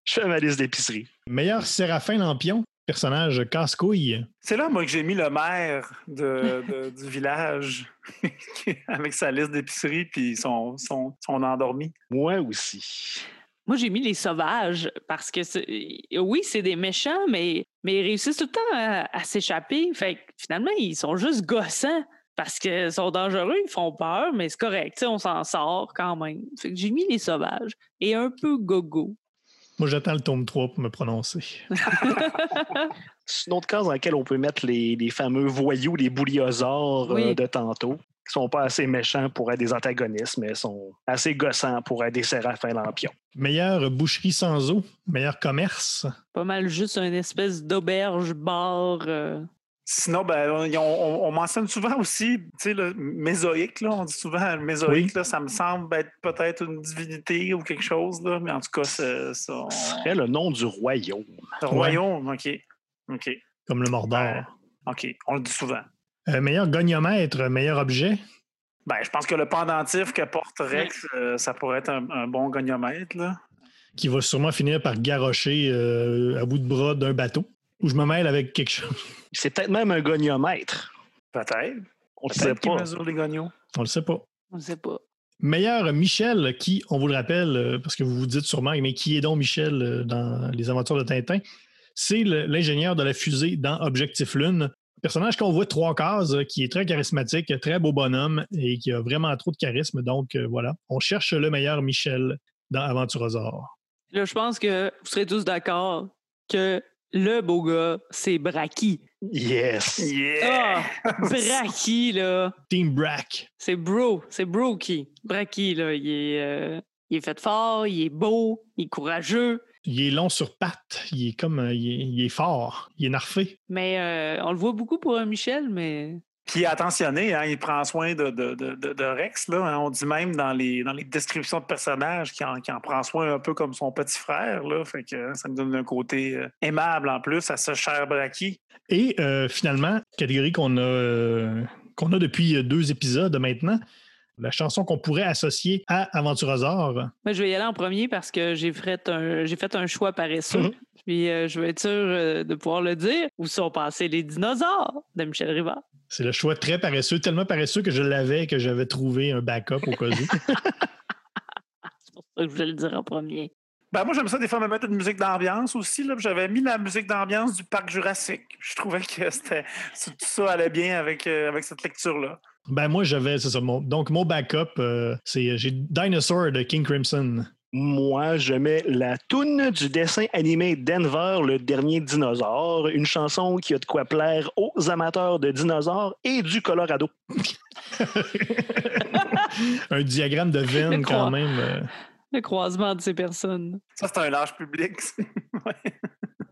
[SPEAKER 5] je fais ma liste d'épicerie.
[SPEAKER 1] Meilleur Séraphin Lampion, personnage casse-couille.
[SPEAKER 3] C'est là, moi, que j'ai mis le maire de, de- du village avec sa liste d'épicerie puis son, son, son endormi.
[SPEAKER 5] Moi aussi.
[SPEAKER 4] Moi, j'ai mis les sauvages parce que, oui, c'est des méchants, mais, mais ils réussissent tout le temps à, à s'échapper. Fait que finalement, ils sont juste gossants parce qu'ils sont dangereux, ils font peur, mais c'est correct, tu sais, on s'en sort quand même. Fait que j'ai mis les sauvages et un peu gogo.
[SPEAKER 1] Moi, j'attends le tome 3 pour me prononcer.
[SPEAKER 5] C'est une autre case dans laquelle on peut mettre les, les fameux voyous, les bouliosaures euh, de tantôt, qui sont pas assez méchants pour être des antagonistes, mais sont assez gossants pour être des séraphins lampions.
[SPEAKER 1] Meilleure boucherie sans eau, meilleur commerce.
[SPEAKER 4] Pas mal juste une espèce d'auberge, bar. euh,
[SPEAKER 3] Sinon, ben, on, on- on mentionne souvent aussi, tu sais, le mésoïque, là, on dit souvent le mésoïque,
[SPEAKER 1] Oui.
[SPEAKER 3] là, ça me semble être peut-être une divinité ou quelque chose, là, mais en tout cas, c'est ça. on-
[SPEAKER 5] serait le nom du royaume.
[SPEAKER 3] Le royaume, OK. OK.
[SPEAKER 1] Comme le Mordor.
[SPEAKER 3] Ouais. OK. On le dit souvent.
[SPEAKER 1] Euh, meilleur goniomètre, meilleur objet?
[SPEAKER 3] Ben, je pense que le pendentif que porte Rex, euh, ça pourrait être un, un bon goniomètre, là.
[SPEAKER 1] qui va sûrement finir par garrocher euh, à bout de bras d'un bateau. Ou je me mêle avec quelque chose.
[SPEAKER 5] C'est peut-être même un goniomètre.
[SPEAKER 3] Peut-être.
[SPEAKER 5] On ne sait pas.
[SPEAKER 3] mesure les gognos.
[SPEAKER 1] On le sait pas.
[SPEAKER 4] on ne sait pas.
[SPEAKER 1] Meilleur Michel, qui, on vous le rappelle, euh, parce que vous vous dites sûrement, mais qui est donc Michel euh, dans les aventures de Tintin? C'est le- l'ingénieur de la fusée dans Objectif Lune. Personnage qu'on voit trois cases, euh, qui est très charismatique, très beau bonhomme et qui a vraiment trop de charisme. Donc voilà, on cherche le meilleur Michel dans Aventurosaure.
[SPEAKER 4] Là, je pense que vous serez tous d'accord que le beau gars, c'est Braki.
[SPEAKER 5] Yes.
[SPEAKER 3] Yeah!
[SPEAKER 4] Ah! Braki, là.
[SPEAKER 1] Team Brack.
[SPEAKER 4] C'est bro. C'est Broki. Braki, là. Il est, euh, il est fait fort, il est beau, il est courageux.
[SPEAKER 1] Il est long sur pattes, il est comme euh, il est, il est fort, il est narfé.
[SPEAKER 4] Mais euh, on le voit beaucoup pour un Michel, mais.
[SPEAKER 3] Qui est attentionné, hein, il prend soin de, de- de- de- de Rex. Là, hein. on dit même dans les, dans les descriptions de personnages qu'il en, qu'il en prend soin un peu comme son petit frère. Là, fait que hein, ça me donne un côté euh, aimable en plus à ce cher Braki.
[SPEAKER 1] Et euh, finalement, catégorie qu'on a, euh, qu'on a depuis deux épisodes maintenant, la chanson qu'on pourrait associer à Aventurosaure.
[SPEAKER 4] Moi, je vais y aller en premier parce que j'ai fait un, j'ai fait un choix paresseux. Puis euh, je vais être sûr euh, de pouvoir le dire. Où sont passés les dinosaures de Michel Rivard?
[SPEAKER 1] C'est le choix très paresseux, tellement paresseux que je l'avais, que j'avais trouvé un backup au cas où.
[SPEAKER 4] C'est pour ça que je voulais le dire en premier.
[SPEAKER 3] Ben, moi, j'aime ça des fois me mettre une musique d'ambiance aussi. J'avais mis la musique d'ambiance du parc Jurassique. Je trouvais que c'était, tout ça allait bien avec, euh, avec cette lecture-là.
[SPEAKER 1] Ben moi, j'avais, c'est ça. mon- donc, mon backup, euh, c'est j'ai Dinosaur de King Crimson.
[SPEAKER 5] Moi, je mets la toune du dessin animé Denver, le dernier dinosaure, une chanson qui a de quoi plaire aux amateurs de dinosaures et du Colorado.
[SPEAKER 1] Un diagramme de veine quand même. euh.
[SPEAKER 4] Le croisement de ces personnes.
[SPEAKER 3] Ça, c'est un large public. Ouais.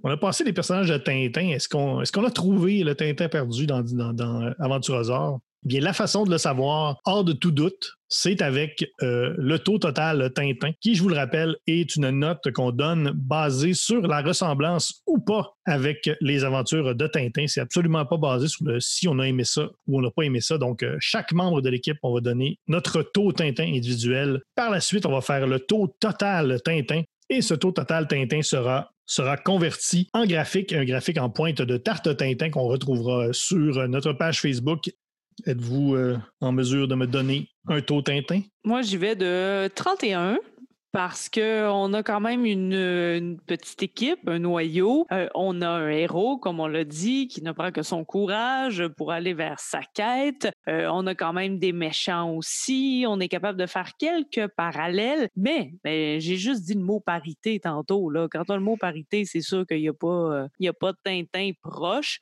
[SPEAKER 1] On a passé les personnages de Tintin. Est-ce qu'on est qu'on a trouvé le Tintin perdu dans, dans, dans Aventurosaure? Bien, la façon de le savoir, hors de tout doute, c'est avec euh, le taux total Tintin, qui, je vous le rappelle, est une note qu'on donne basée sur la ressemblance ou pas avec les aventures de Tintin. C'est absolument pas basé sur le si on a aimé ça ou on n'a pas aimé ça. Donc, euh, chaque membre de l'équipe, on va donner notre taux Tintin individuel. Par la suite, on va faire le taux total Tintin. Et ce taux total Tintin sera sera converti en graphique, un graphique en pointe de tarte Tintin qu'on retrouvera sur notre page Facebook. Êtes-vous euh, en mesure de me donner un taux Tintin?
[SPEAKER 4] Moi, j'y vais de 31 parce qu'on a quand même une, petite équipe, un noyau. Euh, on a un héros, comme on l'a dit, qui ne prend que son courage pour aller vers sa quête. Euh, on a quand même des méchants aussi. On est capable de faire quelques parallèles. Mais, mais j'ai juste dit le mot parité tantôt. Là. Quand on a le mot parité, c'est sûr qu'il n'y a, pas, euh, a pas de Tintin proche.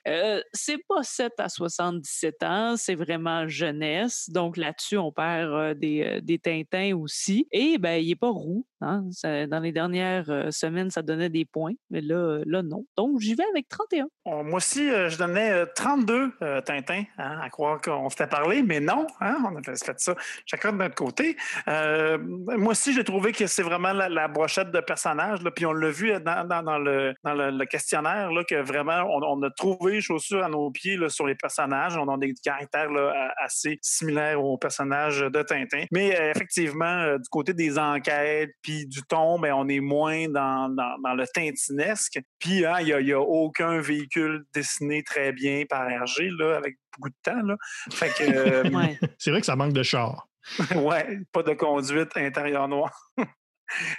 [SPEAKER 4] C'est pas 7 à 77 ans, c'est vraiment jeunesse. Donc là-dessus, on perd des, des Tintins aussi. Et ben, il n'est pas roux. Hein. Dans les dernières euh, semaines, ça donnait des points, mais là, euh, là non. Donc, j'y vais avec 31.
[SPEAKER 3] On- moi aussi, euh, je donnais euh, 32 euh, Tintin, hein, à croire qu'on s'était parlé, mais non, hein, on a fait ça chacun de notre côté. Moi aussi, j'ai trouvé que c'est vraiment la, brochette de personnages, puis on l'a vu dans, le, questionnaire, là, que vraiment, on, a trouvé chaussures à nos pieds sur les personnages. On a des caractères assez similaires aux personnages de Tintin. Mais effectivement, du côté des enquêtes, puis du ton, ben, on est moins dans, dans- dans le tintinesque. Puis hein, il n'y a, aucun véhicule dessiné très bien par Hergé, là, avec beaucoup de temps. Là. Fait que, euh,
[SPEAKER 4] Ouais.
[SPEAKER 1] C'est vrai que ça manque de char.
[SPEAKER 3] ouais, pas de conduite intérieur noir.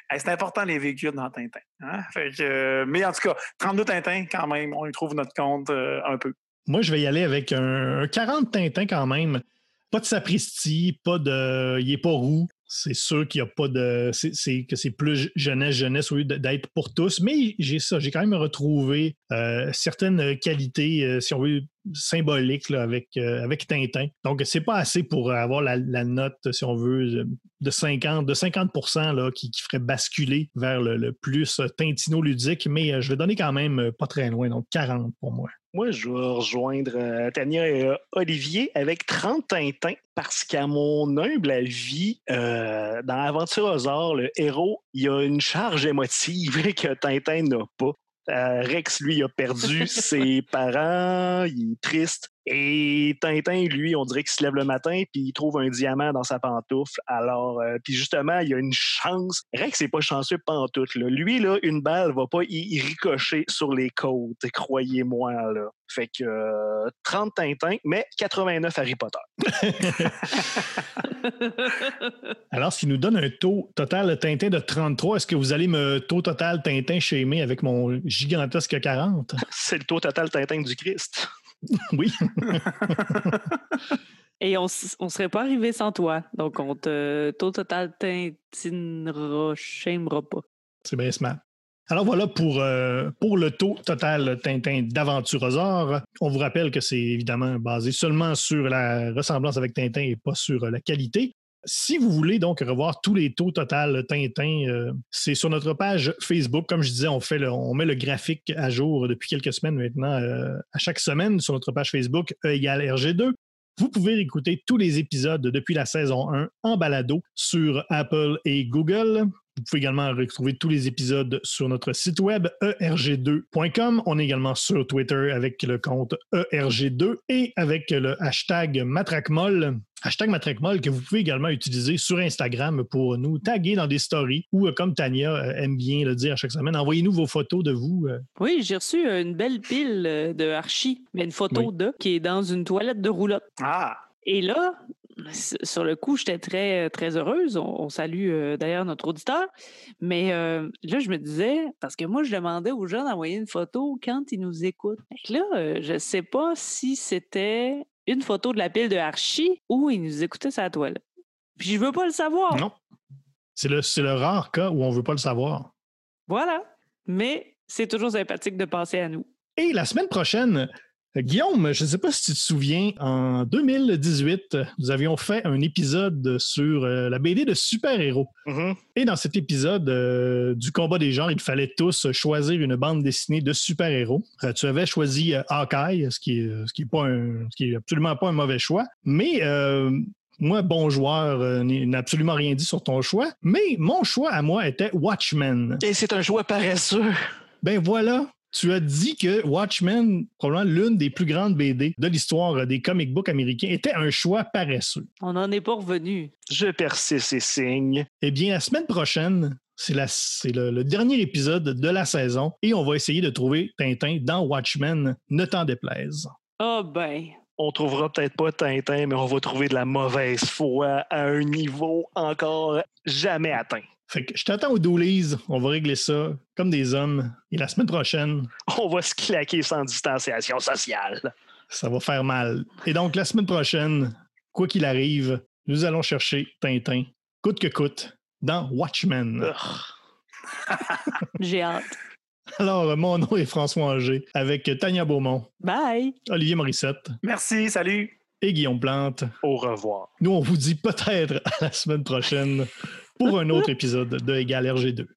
[SPEAKER 3] Hey, c'est important les véhicules dans Tintin. hein. Fait que, euh, mais en tout cas, 32 Tintin quand même, on y trouve notre compte euh, un peu.
[SPEAKER 1] Moi, je vais y aller avec un, un 40 Tintin quand même. Pas de sapristi, pas de. Il n'est pas roux. C'est sûr qu'il n'y a pas de. c'est- que c'est plus jeunesse, jeunesse au d'être pour tous. Mais j'ai ça. J'ai quand même retrouvé euh, certaines qualités, euh, si on veut, symboliques avec, euh, avec Tintin. Donc, c'est pas assez pour avoir la, note, si on veut, de 50, de 50 là, qui, qui ferait basculer vers le, le plus tintino-ludique. Mais je vais donner quand même pas très loin, donc 40 pour moi.
[SPEAKER 5] Moi, je vais rejoindre euh, Tania et euh, Olivier avec 30 Tintins parce qu'à mon humble avis, euh, dans Aventurosaure, le héros, il y a une charge émotive que Tintin n'a pas. Euh, Rex, lui, a perdu ses parents, il est triste. Et Tintin, lui, on dirait qu'il se lève le matin puis il trouve un diamant dans sa pantoufle. Alors, euh, puis justement, il y a une chance. Rex n'est pas chanceux pantoute. Là. Lui, là, une balle va pas y, ricocher sur les côtes, croyez-moi. Là. Fait que euh, 30 Tintin, mais 89 Harry Potter.
[SPEAKER 1] Alors, ce qui nous donne un taux total Tintin de 33, est-ce que vous allez me taux total Tintin shamer avec mon gigantesque 40?
[SPEAKER 5] C'est le taux total Tintin du Christ.
[SPEAKER 1] Oui.
[SPEAKER 4] Et on ne serait pas arrivé sans toi. Donc, on te, taux total tintinera, shamera pas.
[SPEAKER 1] C'est bien smart. Alors voilà pour, euh, pour le taux total Tintin d'Aventurosaure. On vous rappelle que c'est évidemment basé seulement sur la ressemblance avec Tintin et pas sur la qualité. Si vous voulez donc revoir tous les taux total Tintin, euh, c'est sur notre page Facebook. Comme je disais, on, met le graphique à jour depuis quelques semaines maintenant, euh, à chaque semaine sur notre page Facebook E égale RG2. Vous pouvez écouter tous les épisodes depuis la saison 1 en balado sur Apple et Google. Vous pouvez également retrouver tous les épisodes sur notre site web E erg2.com. On est également sur Twitter avec le compte E ERG2 et avec le hashtag MatraqueMolle. Hashtag MatraqueMolle que vous pouvez également utiliser sur Instagram pour nous taguer dans des stories ou, euh, comme Tania euh, aime bien le dire à chaque semaine, envoyez-nous vos photos de vous. euh,
[SPEAKER 4] Oui, j'ai reçu une belle pile de Archie, mais une photo
[SPEAKER 1] Oui.
[SPEAKER 4] de qui est dans une toilette de roulotte.
[SPEAKER 3] Ah,
[SPEAKER 4] Et là, sur le coup, j'étais très, très heureuse. On, on salue euh, d'ailleurs notre auditeur. Mais euh, là, je me disais, parce que moi, je demandais aux gens d'envoyer une photo quand ils nous écoutent. Là, euh, je ne sais pas si c'était une photo de la pile de Archie où il nous écoutait sa toilette. Puis je veux pas le savoir.
[SPEAKER 1] Non. C'est le, c'est le rare cas où on veut pas le savoir.
[SPEAKER 4] Voilà. Mais c'est toujours sympathique de penser à nous.
[SPEAKER 1] Et la semaine prochaine, Guillaume, je ne sais pas si tu te souviens, en 2018, nous avions fait un épisode sur euh, la BD de super-héros.
[SPEAKER 5] Mhm.
[SPEAKER 1] Et dans cet épisode euh, du combat des genres, il fallait tous choisir une bande dessinée de super-héros. Euh, tu avais choisi euh, Hawkeye, ce qui est, ce qui est pas un- ce qui est absolument pas un mauvais choix. Mais euh, moi, bon joueur, euh, n'a absolument rien dit sur ton choix. Mais mon choix à moi était Watchmen.
[SPEAKER 5] Et c'est un choix paresseux.
[SPEAKER 1] Ben voilà, tu as dit que Watchmen, probablement l'une des plus grandes BD de l'histoire des comic books américains, était un choix paresseux.
[SPEAKER 4] On n'en est pas revenu.
[SPEAKER 5] Je persiste et signe.
[SPEAKER 1] Eh bien, la semaine prochaine, c'est la- c'est le, le dernier épisode de la saison et on va essayer de trouver Tintin dans Watchmen, ne t'en déplaise.
[SPEAKER 4] Ah ben.
[SPEAKER 5] On trouvera peut-être pas Tintin, mais on va trouver de la mauvaise foi à un niveau encore jamais atteint.
[SPEAKER 1] Fait que je t'attends au doulise, on va régler ça comme des hommes. Et la semaine prochaine,
[SPEAKER 5] On va se claquer sans distanciation sociale.
[SPEAKER 1] ça va faire mal. Et donc, la semaine prochaine, quoi qu'il arrive, nous allons chercher Tintin, coûte que coûte, dans Watchmen.
[SPEAKER 4] J'ai hâte.
[SPEAKER 1] Alors, mon nom est François Anger avec Tania Beaumont,
[SPEAKER 4] Bye.
[SPEAKER 1] Olivier Morissette
[SPEAKER 3] Merci, salut.
[SPEAKER 1] et Guillaume Plante.
[SPEAKER 5] Au revoir.
[SPEAKER 1] Nous, on vous dit peut-être à la semaine prochaine pour un autre épisode de Égal RG2.